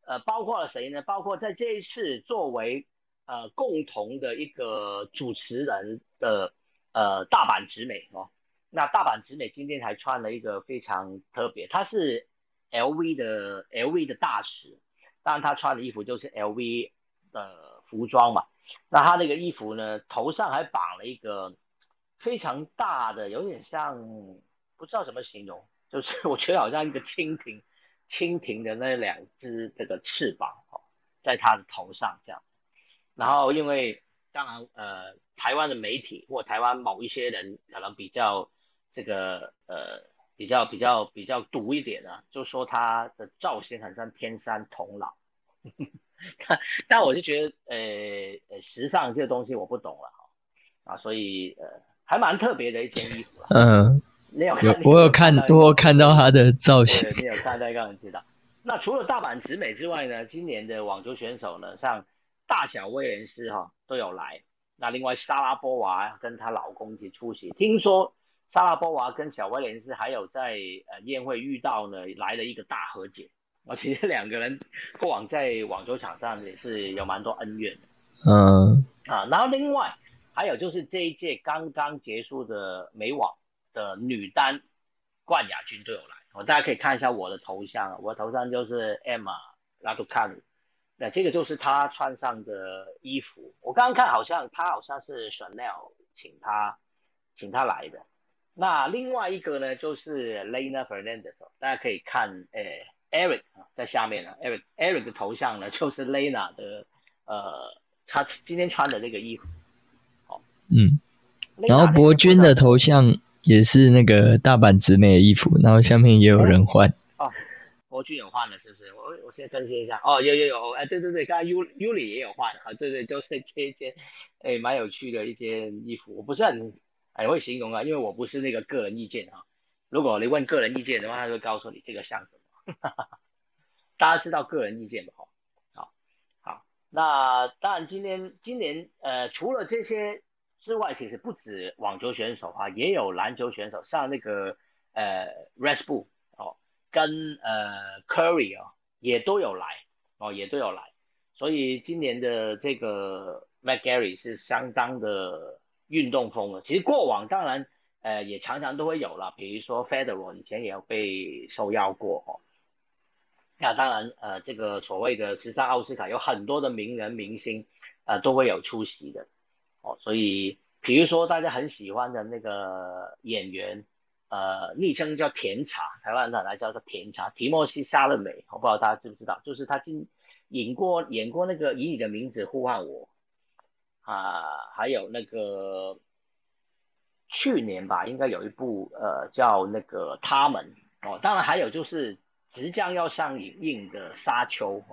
呃包括了谁呢？包括在这一次作为呃共同的一个主持人的呃大阪直美哦，那大阪直美今天还穿了一个非常特别，她是 LV 的 LV 的大使，当然她穿的衣服就是 LV 的。服装嘛，那她那个衣服呢，头上还绑了一个非常大的，有点像不知道怎么形容，就是 我觉得好像一个蜻蜓，蜻蜓的那两只这个翅膀哦，在他的头上这样。然后因为当然呃，台湾的媒体或台湾某一些人可能比较这个呃比较比较比较毒一点啊，就说他的造型很像天山童姥。但但我是觉得，呃呃，时尚这个东西我不懂了，啊，所以呃，还蛮特别的一件衣服。嗯，你有有我有看，我有看到他的 造型。你有看到，刚刚知道。那除了大阪直美之外呢，今年的网球选手呢，像大小威廉斯哈都有来。那另外莎拉波娃跟她老公一起出席。听说莎拉波娃跟小威廉斯还有在呃宴会遇到呢，来了一个大和解。而其实两个人过往在网球场上也是有蛮多恩怨的，嗯啊，然后另外还有就是这一届刚刚结束的美网的女单冠亚军都有来，哦，大家可以看一下我的头像，我的头像就是 Emma Raducanu，那这个就是她穿上的衣服，我刚刚看好像她好像是 Chanel 请她请她来的，那另外一个呢就是 Lena Fernandez，大家可以看，诶。Eric 在下面呢，Eric Eric 的头像呢就是 Lena 的，呃，他今天穿的那个衣服，哦，嗯，然后博君的头像也是那个大阪直美的衣服，然后下面也有人换，哦，博君有换了是不是？我我先更新一下，哦，有有有，哎，对对对，刚刚 U Uli 也有换，啊，对对，就是这一件，哎，蛮有趣的一件衣服，我不是很很会形容啊，因为我不是那个个人意见哈。如果你问个人意见的话，他会告诉你这个像什么。大家知道个人意见吧？好，好，那当然今天今年呃，除了这些之外，其实不止网球选手啊，也有篮球选手，像那个呃 r e s p u l 哦，跟呃 Curry 哦，也都有来哦，也都有来。所以今年的这个 mcgary 是相当的运动风了。其实过往当然。呃，也常常都会有了，比如说 Federer 以前也有被受邀过哦。那当然，呃，这个所谓的时尚奥斯卡有很多的名人明星，呃，都会有出席的哦。所以，比如说大家很喜欢的那个演员，呃，昵称叫甜茶，台湾人来叫做甜茶，提莫西·沙勒美，我不知道大家知不知道，就是他今演过演过那个以你的名字呼唤我啊，还有那个。去年吧，应该有一部呃叫那个他们哦，当然还有就是即将要上映的沙丘，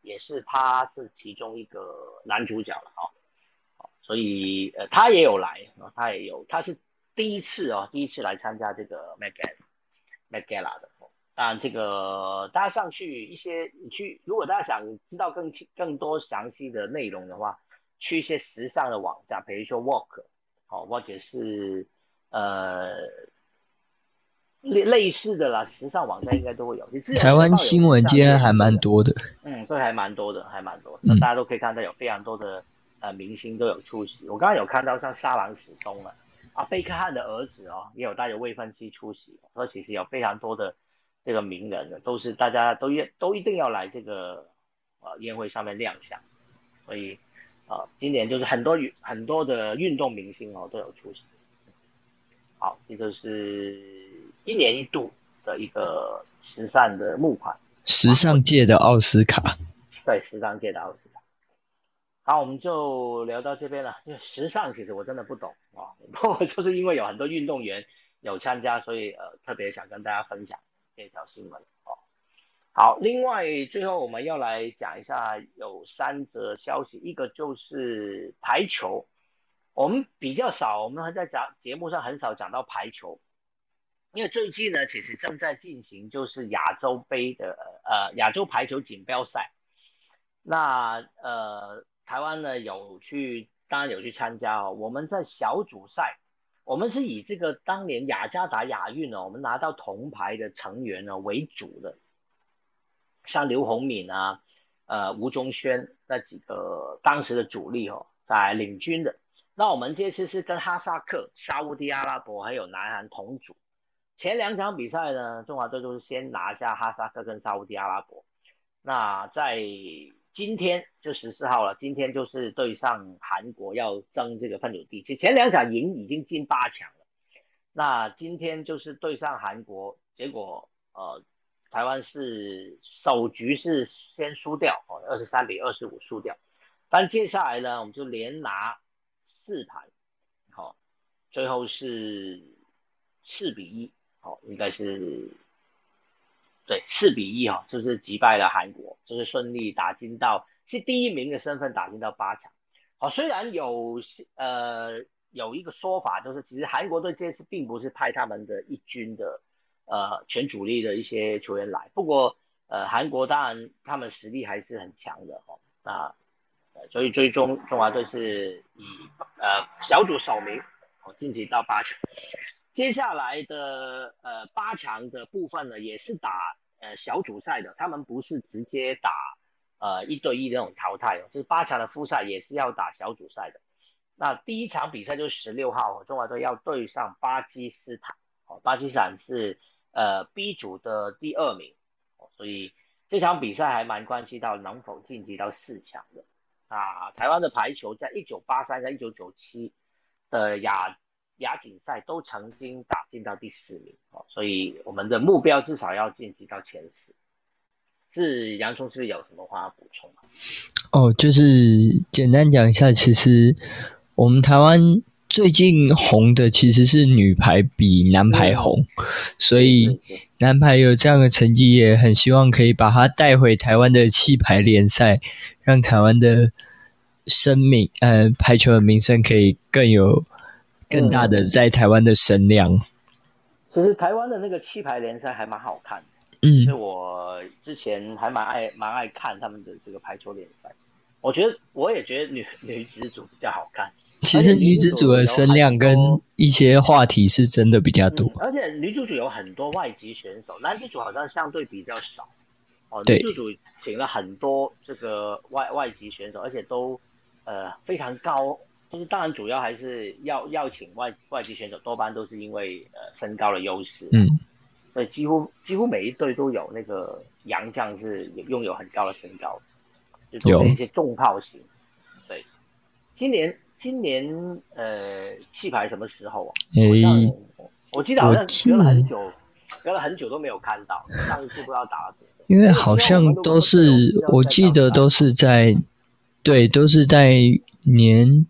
也是他是其中一个男主角了哦，所以呃他也有来啊，他也有，他是第一次哦，第一次来参加这个 Megal Megala 的，当然这个大家上去一些，你去如果大家想知道更更多详细的内容的话，去一些时尚的网站，比如说 Walk。哦，或者是呃类类似的啦，时尚网站应该都会有。台湾新闻今天还蛮多的，嗯，这还蛮多的，还蛮多。那大家都可以看到有非常多的呃明星都有出席。我刚刚有看到像沙朗史东了啊，贝克汉的儿子哦，也有带着未婚妻出席。说其实有非常多的这个名人的，都是大家都一都一定要来这个呃宴会上面亮相，所以。啊，今年就是很多很多的运动明星哦都有出席。好，这就是一年一度的一个慈善的募款，时尚界的奥斯卡。对，时尚界的奥斯卡。好，我们就聊到这边了。因为时尚其实我真的不懂啊，不过就是因为有很多运动员有参加，所以呃特别想跟大家分享这条新闻哦。好，另外最后我们要来讲一下，有三则消息，一个就是排球，我们比较少，我们还在讲节目上很少讲到排球，因为最近呢，其实正在进行就是亚洲杯的呃亚洲排球锦标赛，那呃台湾呢有去，当然有去参加哦，我们在小组赛，我们是以这个当年雅加达亚运呢，我们拿到铜牌的成员呢为主的。像刘宏敏啊，呃，吴宗轩那几个当时的主力哦，在领军的。那我们这次是跟哈萨克、沙地阿拉伯还有南韩同组。前两场比赛呢，中华队都是先拿下哈萨克跟沙地阿拉伯。那在今天就十四号了，今天就是对上韩国要争这个分组第七。前两场赢已经进八强了。那今天就是对上韩国，结果呃。台湾是首局是先输掉哦，二十三比二十五输掉，但接下来呢，我们就连拿四盘，好，最后是四比一，好，应该是对四比一哈，就是击败了韩国，就是顺利打进到是第一名的身份打进到八强，好，虽然有呃有一个说法，就是其实韩国队这次并不是派他们的一军的。呃，全主力的一些球员来，不过呃，韩国当然他们实力还是很强的哈，那所以最终中华队是以呃小组首名哦晋级到八强，接下来的呃八强的部分呢也是打呃小组赛的，他们不是直接打呃一对一那种淘汰哦，就是八强的复赛也是要打小组赛的，那第一场比赛就是十六号中华队要对上巴基斯坦，哦巴基斯坦是。呃，B 组的第二名，所以这场比赛还蛮关系到能否晋级到四强的。啊，台湾的排球在一九八三跟一九九七的亚亚锦赛都曾经打进到第四名，哦，所以我们的目标至少要晋级到前十。是洋葱，是不是有什么话要补充？哦，就是简单讲一下，其实我们台湾。最近红的其实是女排比男排红，所以男排有这样的成绩，也很希望可以把它带回台湾的气排联赛，让台湾的生命呃排球的名声可以更有更大的在台湾的声量。其实台湾的那个气排联赛还蛮好看的，嗯所以我之前还蛮爱蛮爱看他们的这个排球联赛。我觉得我也觉得女女子组比较好看，其实女子组的声量跟一些话题是真的比较多嗯，，而且女主组有很多外籍选手，男子组好像相对比较少。哦，对女主组请了很多这个外外籍选手，而且都呃非常高。就是当然主要还是要要请外外籍选手，多半都是因为呃身高的优势。嗯，所以几乎几乎每一队都有那个洋将是拥有很高的身高，就都是有一些重炮型。对，今年今年呃气排什么时候啊？好像诶，我记得好像隔了很久，隔了很久都没有看到，上一次不知道打了。因为好像都是我记得都是在对，都是在年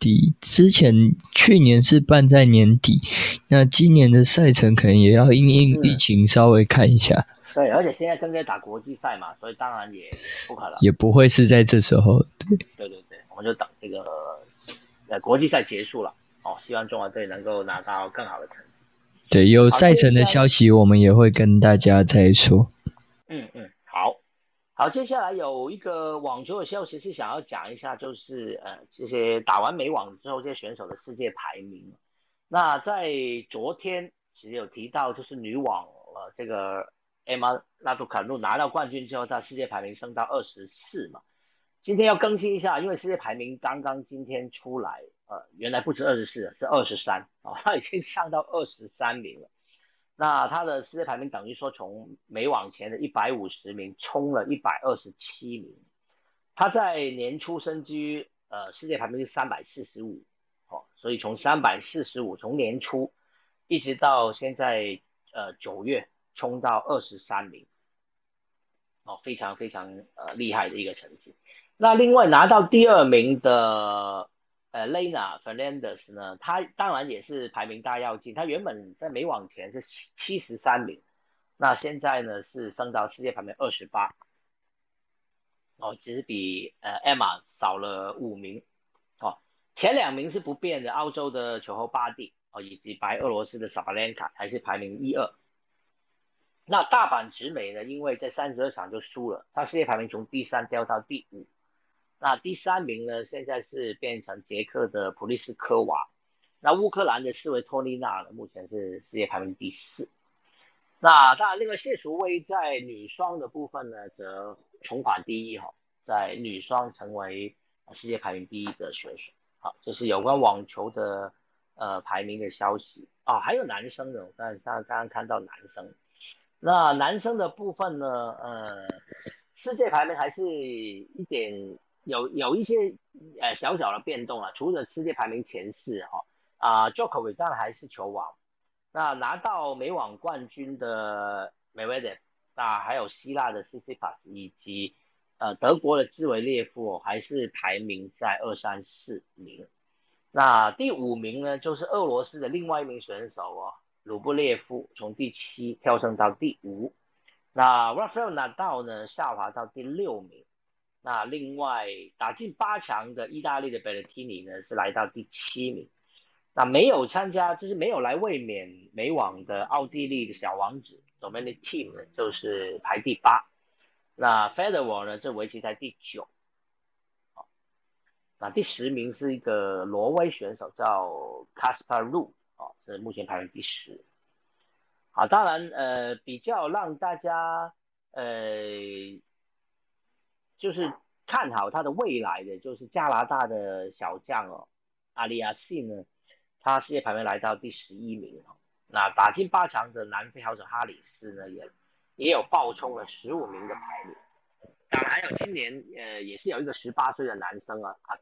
底之前，去年是办在年底，那今年的赛程可能也要因应嗯疫情稍微看一下，对，而且现在正在打国际赛嘛，所以当然也不可能。也不会是在这时候。对，对对对，我们就等这个呃国际赛结束了哦，希望中华队能够拿到更好的成绩。对，有赛程的消息我们也会跟大家再说。嗯嗯，好，接下来有一个网球的消息是想要讲一下，就是呃这些打完美网之后这些选手的世界排名。那在昨天其实有提到，就是女网呃这个 Emma 拉杜卡努拿到冠军之后，她世界排名升到二十四嘛。今天要更新一下，因为世界排名刚刚今天出来，呃，原来不止二十四，是二十三啊，她已经上到二十三名了。那他的世界排名等于说从美网前的一百五十名冲了一百二十七名，他在年初升居呃世界排名是三百四十五，哦，所以从三百四十五从年初一直到现在呃九月冲到二十三名，哦，非常非常呃厉害的一个成绩。那另外拿到第二名的呃，Lena Fernandez 呢，他当然也是排名大跃进。他原本在美网前是七十三名，那现在呢是升到世界排名二十八，哦，只是比呃 Emma 少了五名，哦，前两名是不变的，澳洲的球后巴蒂哦，以及白俄罗斯的萨巴连卡还是排名一二。那大阪直美呢，因为在三十二场就输了，她世界排名从第三掉到第五。那第三名呢，现在是变成捷克的普利斯科娃，那乌克兰的斯维托丽娜呢，目前是世界排名第四。那当然，那个谢淑薇在女双的部分呢，则重返第一哈，在女双成为世界排名第一的选手。好，这是有关网球的呃排名的消息啊、哦，还有男生的，我刚刚刚刚看到男生，那男生的部分呢，呃，世界排名还是一点。有有一些呃小小的变动啊，除了世界排名前四哈啊，Djokovic 当然还是球王，那拿到美网冠军的 Medvedev，那还有希腊的 Tsitsipas 以及呃德国的兹维列夫、哦、还是排名在二三四名，那第五名呢就是俄罗斯的另外一名选手哦，鲁布列夫从第七跳升到第五，那 Rafael 拿到呢下滑到第六名。那另外打进八强的意大利的贝勒蒂尼呢是来到第七名，那没有参加就是没有来卫冕美网的奥地利的小王子 Dominic Team 呢就是排第八，那 Federer 呢这维持在第九，好，那第十名是一个挪威选手叫 Casper Ruud 哦，是目前排名第十，好，当然呃比较让大家呃。就是看好他的未来的，就是加拿大的小将哦，阿里亚信呢，他世界排名来到第十一名哦。那打进八强的南非好手哈里斯呢，也也有爆冲了十五名的排名。当然还有今年呃也是有一个十八岁的男生啊，阿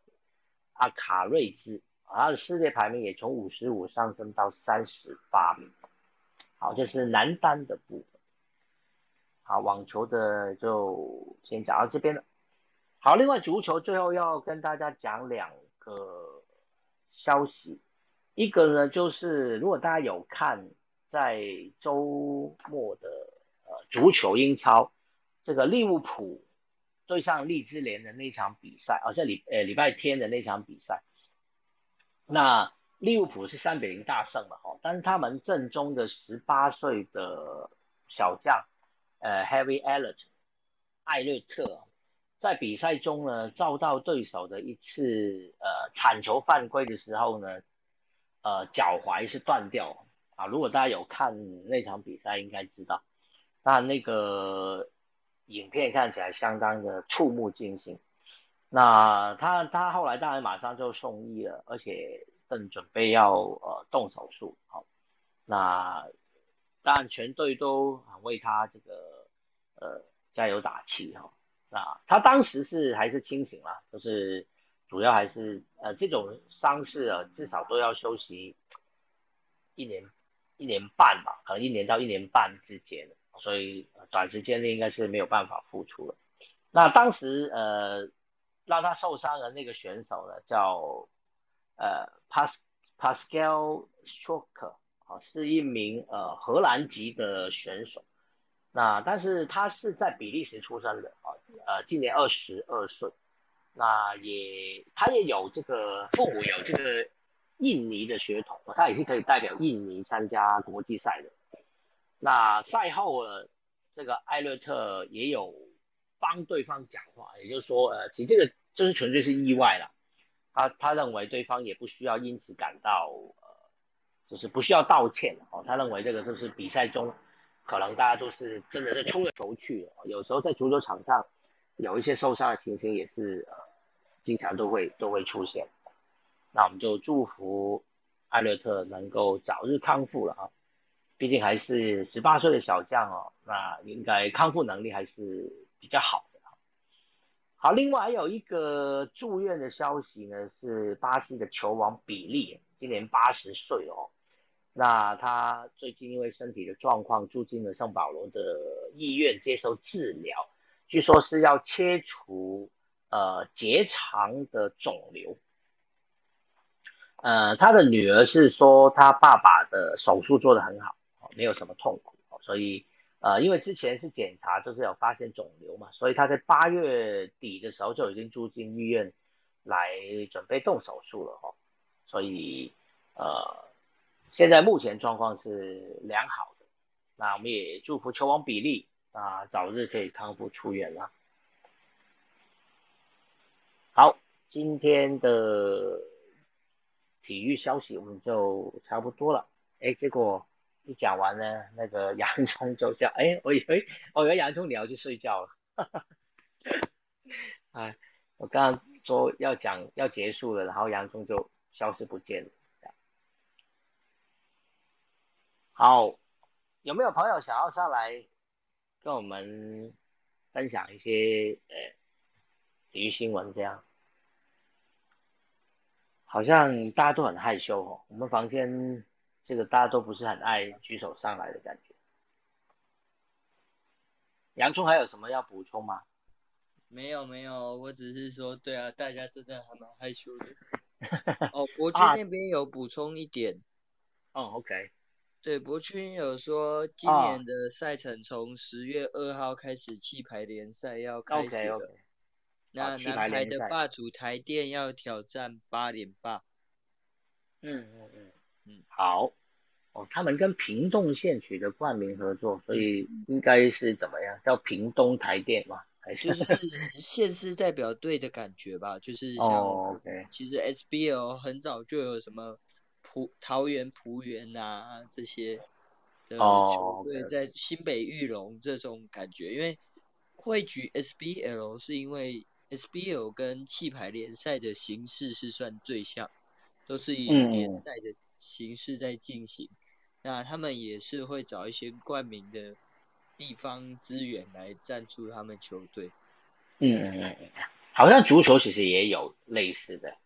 阿卡瑞兹，他的世界排名也从五十五上升到三十八名。好，这是男单的部分。好，网球的就先讲到这边了。好，另外足球最后要跟大家讲两个消息，一个呢就是如果大家有看在周末的呃足球英超，这个利物浦对上利兹联的那场比赛，好、哦、像礼呃礼拜天的那场比赛，那利物浦是三比零大胜了哈，但是他们阵中的十八岁的小将，呃，Harry Elliott，艾略特，在比赛中呢遭到对手的一次呃铲球犯规的时候呢，呃，脚踝是断掉啊。如果大家有看那场比赛，应该知道，那那个影片看起来相当的触目惊心。那他他后来当然马上就送医了，而且正准备要呃动手术。好，那当然全队都很为他这个呃加油打气哈。那他当时是还是清醒啦，就是主要还是呃这种伤势啊，至少都要休息一年一年半吧，可能一年到一年半之间，所以短时间内应该是没有办法复出了。那当时呃。让他受伤的那个选手呢，叫呃 Pas Pascal Stroker 啊，是一名呃荷兰籍的选手。那但是他是在比利时出生的啊，呃，今年二十二岁。那也他也有这个父母有这个印尼的血统，他也是可以代表印尼参加国际赛的。那赛后呢，这个艾略特也有帮对方讲话，也就是说，呃，其实这个。就是纯粹是意外了，他他认为对方也不需要因此感到呃，就是不需要道歉哦。他认为这个就是比赛中，可能大家都是真的是出了球去，有时候在足球场上有一些受伤的情形也是呃，经常都会都会出现。那我们就祝福艾略特能够早日康复了啊，毕竟还是十八岁的小将哦，那应该康复能力还是比较好的。好，另外还有一个住院的消息呢，是巴西的球王比利，今年八十岁哦。那他最近因为身体的状况住进了圣保罗的医院接受治疗，据说是要切除呃结肠的肿瘤。呃，他的女儿是说他爸爸的手术做得很好，没有什么痛苦，所以。呃，因为之前是检查，就是有发现肿瘤嘛，所以他在八月底的时候就已经住进医院来准备动手术了哦，所以呃，现在目前状况是良好的，那我们也祝福球王比利啊早日可以康复出院了。好，今天的体育消息我们就差不多了，哎，结果。一讲完呢，那个洋葱就叫，哎，我以为我以为洋葱你要去睡觉了，哎，我刚刚说要讲要结束了，然后洋葱就消失不见了。好，有没有朋友想要上来跟我们分享一些呃体育新闻？这样好像大家都很害羞哦，我们房间。这个大家都不是很爱举手上来的感觉。洋葱还有什么要补充吗？没有没有，我只是说，对啊，大家真的还蛮害羞的。哦，国君那边有补充一点。哦，OK。对，博君有说，今年的赛程从十月二号开始，气排联赛要开始了。那男排的霸主台电要挑战八连霸。嗯嗯嗯。嗯，好，哦，他们跟屏东县取得冠名合作，所以应该是怎么样？叫屏东台电吗？还是是县市代表队的感觉吧？就是像，其实 SBL 很早就有什么浦桃园浦园啊这些的球队在新北玉龙这种感觉，因为会举 SBL 是因为 SBL 跟气排联赛的形式是算最像，都是以联赛的。形式在进行，那他们也是会找一些冠名的地方资源来赞助他们球队。嗯嗯嗯，好像足球其实也有类似的，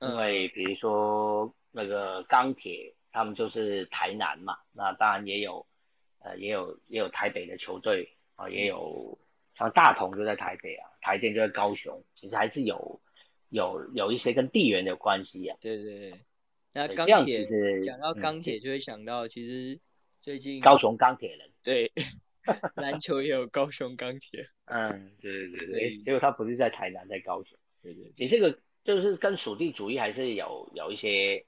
因为比如说那个钢铁，他们就是台南嘛，那当然也有，呃，也有也有台北的球队啊，也有像大同就在台北啊，台电就在高雄，其实还是有有有一些跟地缘的关系啊。对对对。那钢铁讲到钢铁就会想到，其实最近高雄钢铁人对 篮球也有高雄钢铁，嗯，对对对，结果他不是在台南，在高雄，对对，其实这个就是跟属地主义还是有有一些，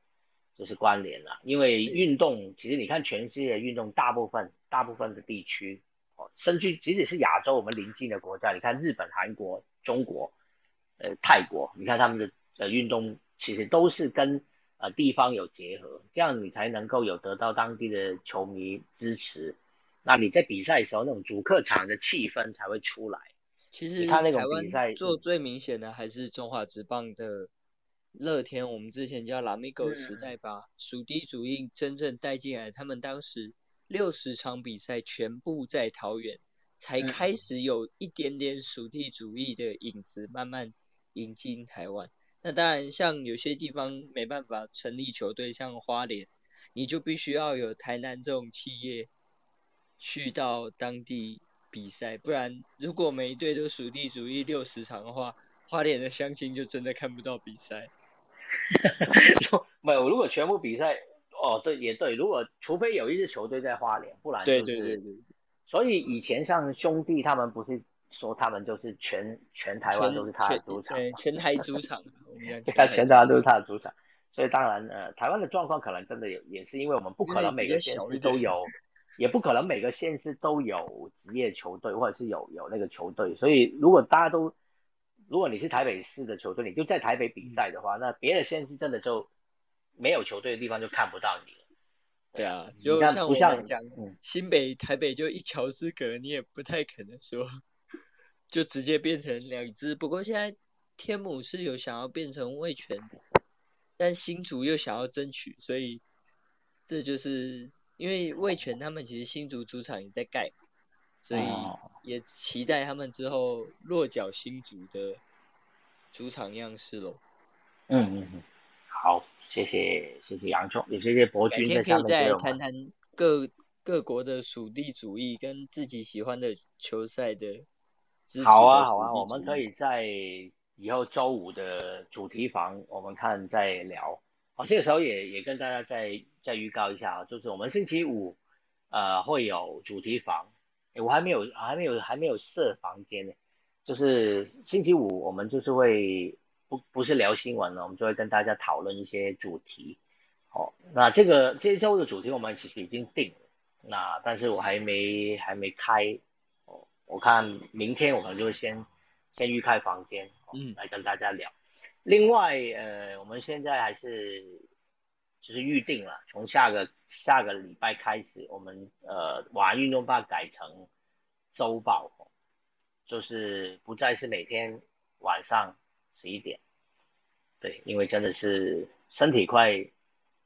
就是关联了。因为运动，其实你看全世界的运动，大部分大部分的地区，哦，甚至即使是亚洲我们邻近的国家，你看日本、韩国、中国，呃，泰国，你看他们的呃运动其实都是跟呃地方有结合，这样你才能够有得到当地的球迷支持。那你在比赛的时候，那种主客场的气氛才会出来。其实台湾做最明显的还是中华职棒的乐天，我们之前叫拉米狗时代吧，属地主义真正带进来，他们当时六十场比赛全部在桃园，才开始有一点点属地主义的影子慢慢引进台湾。那当然，像有些地方没办法成立球队，像花莲，你就必须要有台南这种企业。去到当地比赛，不然如果每一队都属地主义六十场的话，花莲的乡亲就真的看不到比赛。没有，如果全部比赛，哦，对，也对，如果除非有一支球队在花莲，不然对对对对。所以以前像兄弟他们不是说他们就是全全台湾都是他的主场，全台主场，看全台湾都是他的主场。所以当然，呃，台湾的状况可能真的有，也是因为我们不可能每个县市都有。也不可能每个县市都有职业球队，或者是有有那个球队，所以如果大家都，如果你是台北市的球队，你就在台北比赛的话，那别的县市真的就没有球队的地方就看不到你了。对啊，就像我们讲，新北、台北就一桥之隔，你也不太可能说 就直接变成两支。不过现在天母是有想要变成卫权，但新竹又想要争取，所以这就是。因为卫权他们其实新竹主场也在盖，所以也期待他们之后落脚新竹的主场样式喽。嗯嗯嗯，好，谢谢谢谢杨总，也谢谢博君在下面可以再谈谈各各国的属地主义跟自己喜欢的球赛的。好啊好啊，我们可以在以后周五的主题房，我们看再聊。好，这个时候也也跟大家再。再预告一下啊，就是我们星期五，呃，会有主题房，我还没有，还没有，还没有设房间呢。就是星期五，我们就是会不不是聊新闻了，我们就会跟大家讨论一些主题。哦，那这个这一周的主题我们其实已经定了，那但是我还没还没开。哦，我看明天我们就先先预开房间，嗯，来跟大家聊。另外，呃，我们现在还是。就是预定了，从下个下个礼拜开始，我们呃玩运动吧改成周报，就是不再是每天晚上十一点，对，因为真的是身体快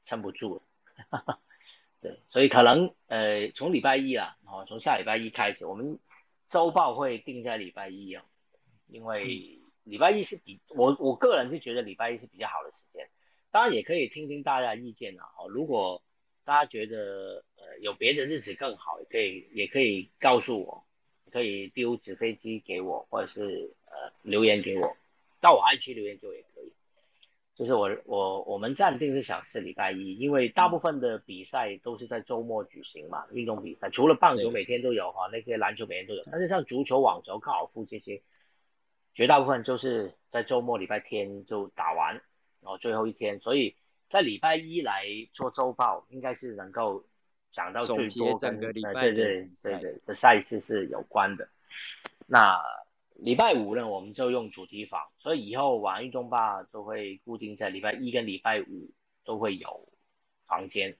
撑不住了，对，所以可能呃从礼拜一啊，哦从下礼拜一开始，我们周报会定在礼拜一啊，因为礼拜一是比我我个人是觉得礼拜一是比较好的时间。当然也可以听听大家意见啊。哦，如果大家觉得呃有别的日子更好，也可以也可以告诉我，可以丢纸飞机给我，或者是呃留言给我，到我爱区留言给我也可以。就是我我我们暂定是想是礼拜一，因为大部分的比赛都是在周末举行嘛，运动比赛除了棒球每天都有哈，那些篮球每天都有，但是像足球、网球、高尔夫这些，绝大部分就是在周末礼拜天就打完。哦，最后一天，所以在礼拜一来做周报，应该是能够讲到最多跟对对对对的赛事是有关的。那礼拜五呢，我们就用主题房，所以以后玩运动吧都会固定在礼拜一跟礼拜五都会有房间。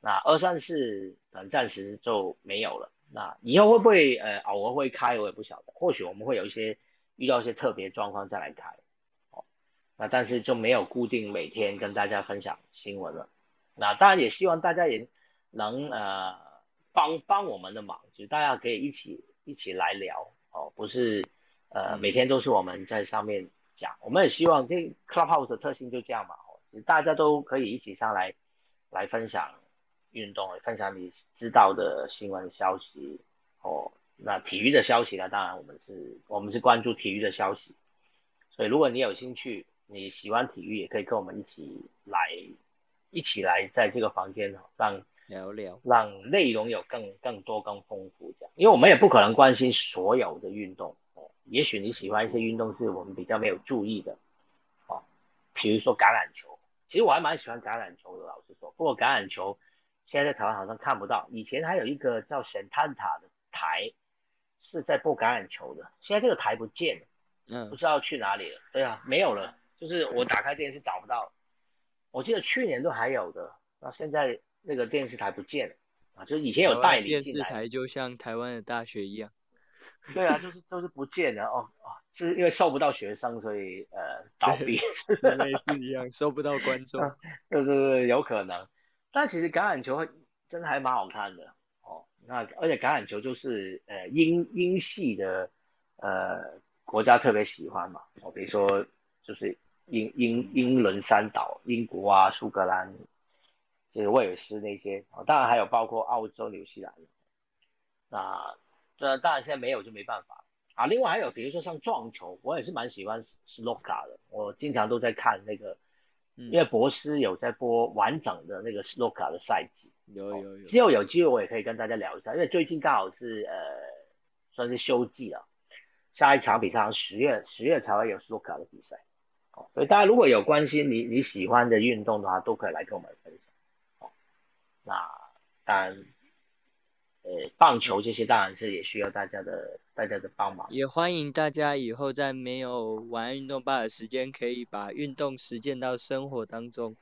那二三四可能暂时就没有了。那以后会不会呃偶尔会开，我也不晓得。或许我们会有一些遇到一些特别状况再来开。那但是就没有固定每天跟大家分享新闻了。那当然也希望大家也能呃帮帮我们的忙，就大家可以一起一起来聊哦，不是呃每天都是我们在上面讲。我们也希望这 Clubhouse 的特性就这样嘛，大家都可以一起上来来分享运动，分享你知道的新闻消息哦。那体育的消息呢，当然我们是我们是关注体育的消息，所以如果你有兴趣。你喜欢体育，也可以跟我们一起来，一起来在这个房间让聊聊，让内容有更更多更丰富这样。因为我们也不可能关心所有的运动哦，也许你喜欢一些运动是我们比较没有注意的哦，比如说橄榄球，其实我还蛮喜欢橄榄球的，老实说。不过橄榄球现在在台湾好像看不到，以前还有一个叫神探塔的台是在播橄榄球的，现在这个台不见了，嗯不知道去哪里了。对啊，没有了，就是我打开电视找不到。我记得去年都还有的，那现在那个电视台不见了啊，就是以前有代理电视台就像台湾的大学一样，对啊，就是就是不见了哦哦，是因为收不到学生，所以呃倒闭。是类似一样，收不到观众。对对对，有可能。但其实橄榄球真的还蛮好看的哦。那而且橄榄球就是呃英英系的呃国家特别喜欢嘛，哦，比如说就是英英英伦三岛，英国啊、苏格兰、这个威尔斯那些，哦，当然还有包括澳洲、纽西兰。那这当然现在没有就没办法啊。另外还有比如说像撞球，我也是蛮喜欢斯洛卡的，我经常都在看那个。嗯因为博斯有在播完整的那个斯洛卡的赛季，有有有，之后有机会我也可以跟大家聊一下，因为最近刚好是呃算是休季了，下一场比赛好像十月十月才会有斯洛卡的比赛，哦，所以大家如果有关心你你喜欢的运动的话，都可以来跟我们分享，哦，那当然，呃棒球这些当然是也需要大家的大家的帮忙，也欢迎大家以后在没有玩运动吧的时间，可以把运动实践到生活当中。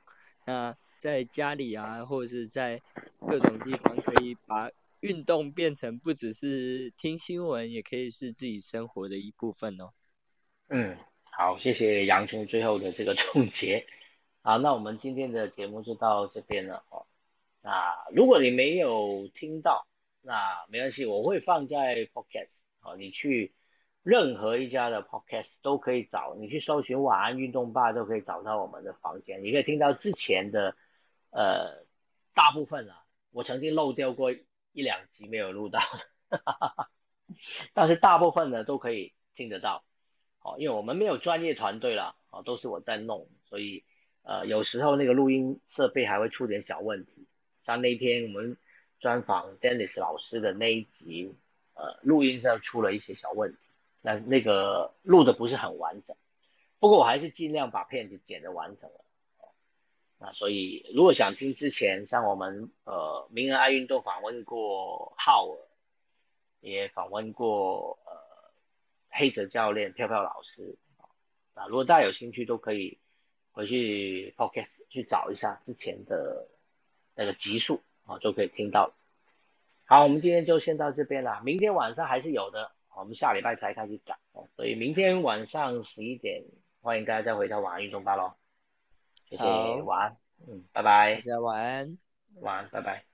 那在家里啊，或者是在各种地方，可以把运动变成不只是听新闻，也可以是自己生活的一部分哦。嗯，好，谢谢杨兄最后的这个总结。好，那我们今天的节目就到这边了哦。那如果你没有听到，那没关系，我会放在 Podcast 哦，你去任何一家的 Podcast 都可以找，你去搜寻晚安运动吧都可以找到我们的房间，你可以听到之前的呃大部分啊，我曾经漏掉过一两集没有录到的，但是大部分呢都可以听得到。哦，因为我们没有专业团队啦，哦，都是我在弄，所以呃，有时候那个录音设备还会出点小问题。像那天我们专访 Dennis 老师的那一集，呃，录音上出了一些小问题，那那个录的不是很完整。不过我还是尽量把片子剪得完整了。哦，那所以如果想听之前，像我们呃名人爱运动访问过浩尔，也访问过呃。黑泽教练、飘飘老师啊，如果大家有兴趣，都可以回去 podcast 去找一下之前的那个集数啊，就可以听到。好，我们今天就先到这边了，明天晚上还是有的，我们下礼拜才开始讲哦，所以明天晚上十一点，欢迎大家再回到晚安运动吧喽。谢谢，晚安，嗯，拜拜，大家晚安。晚安，拜拜。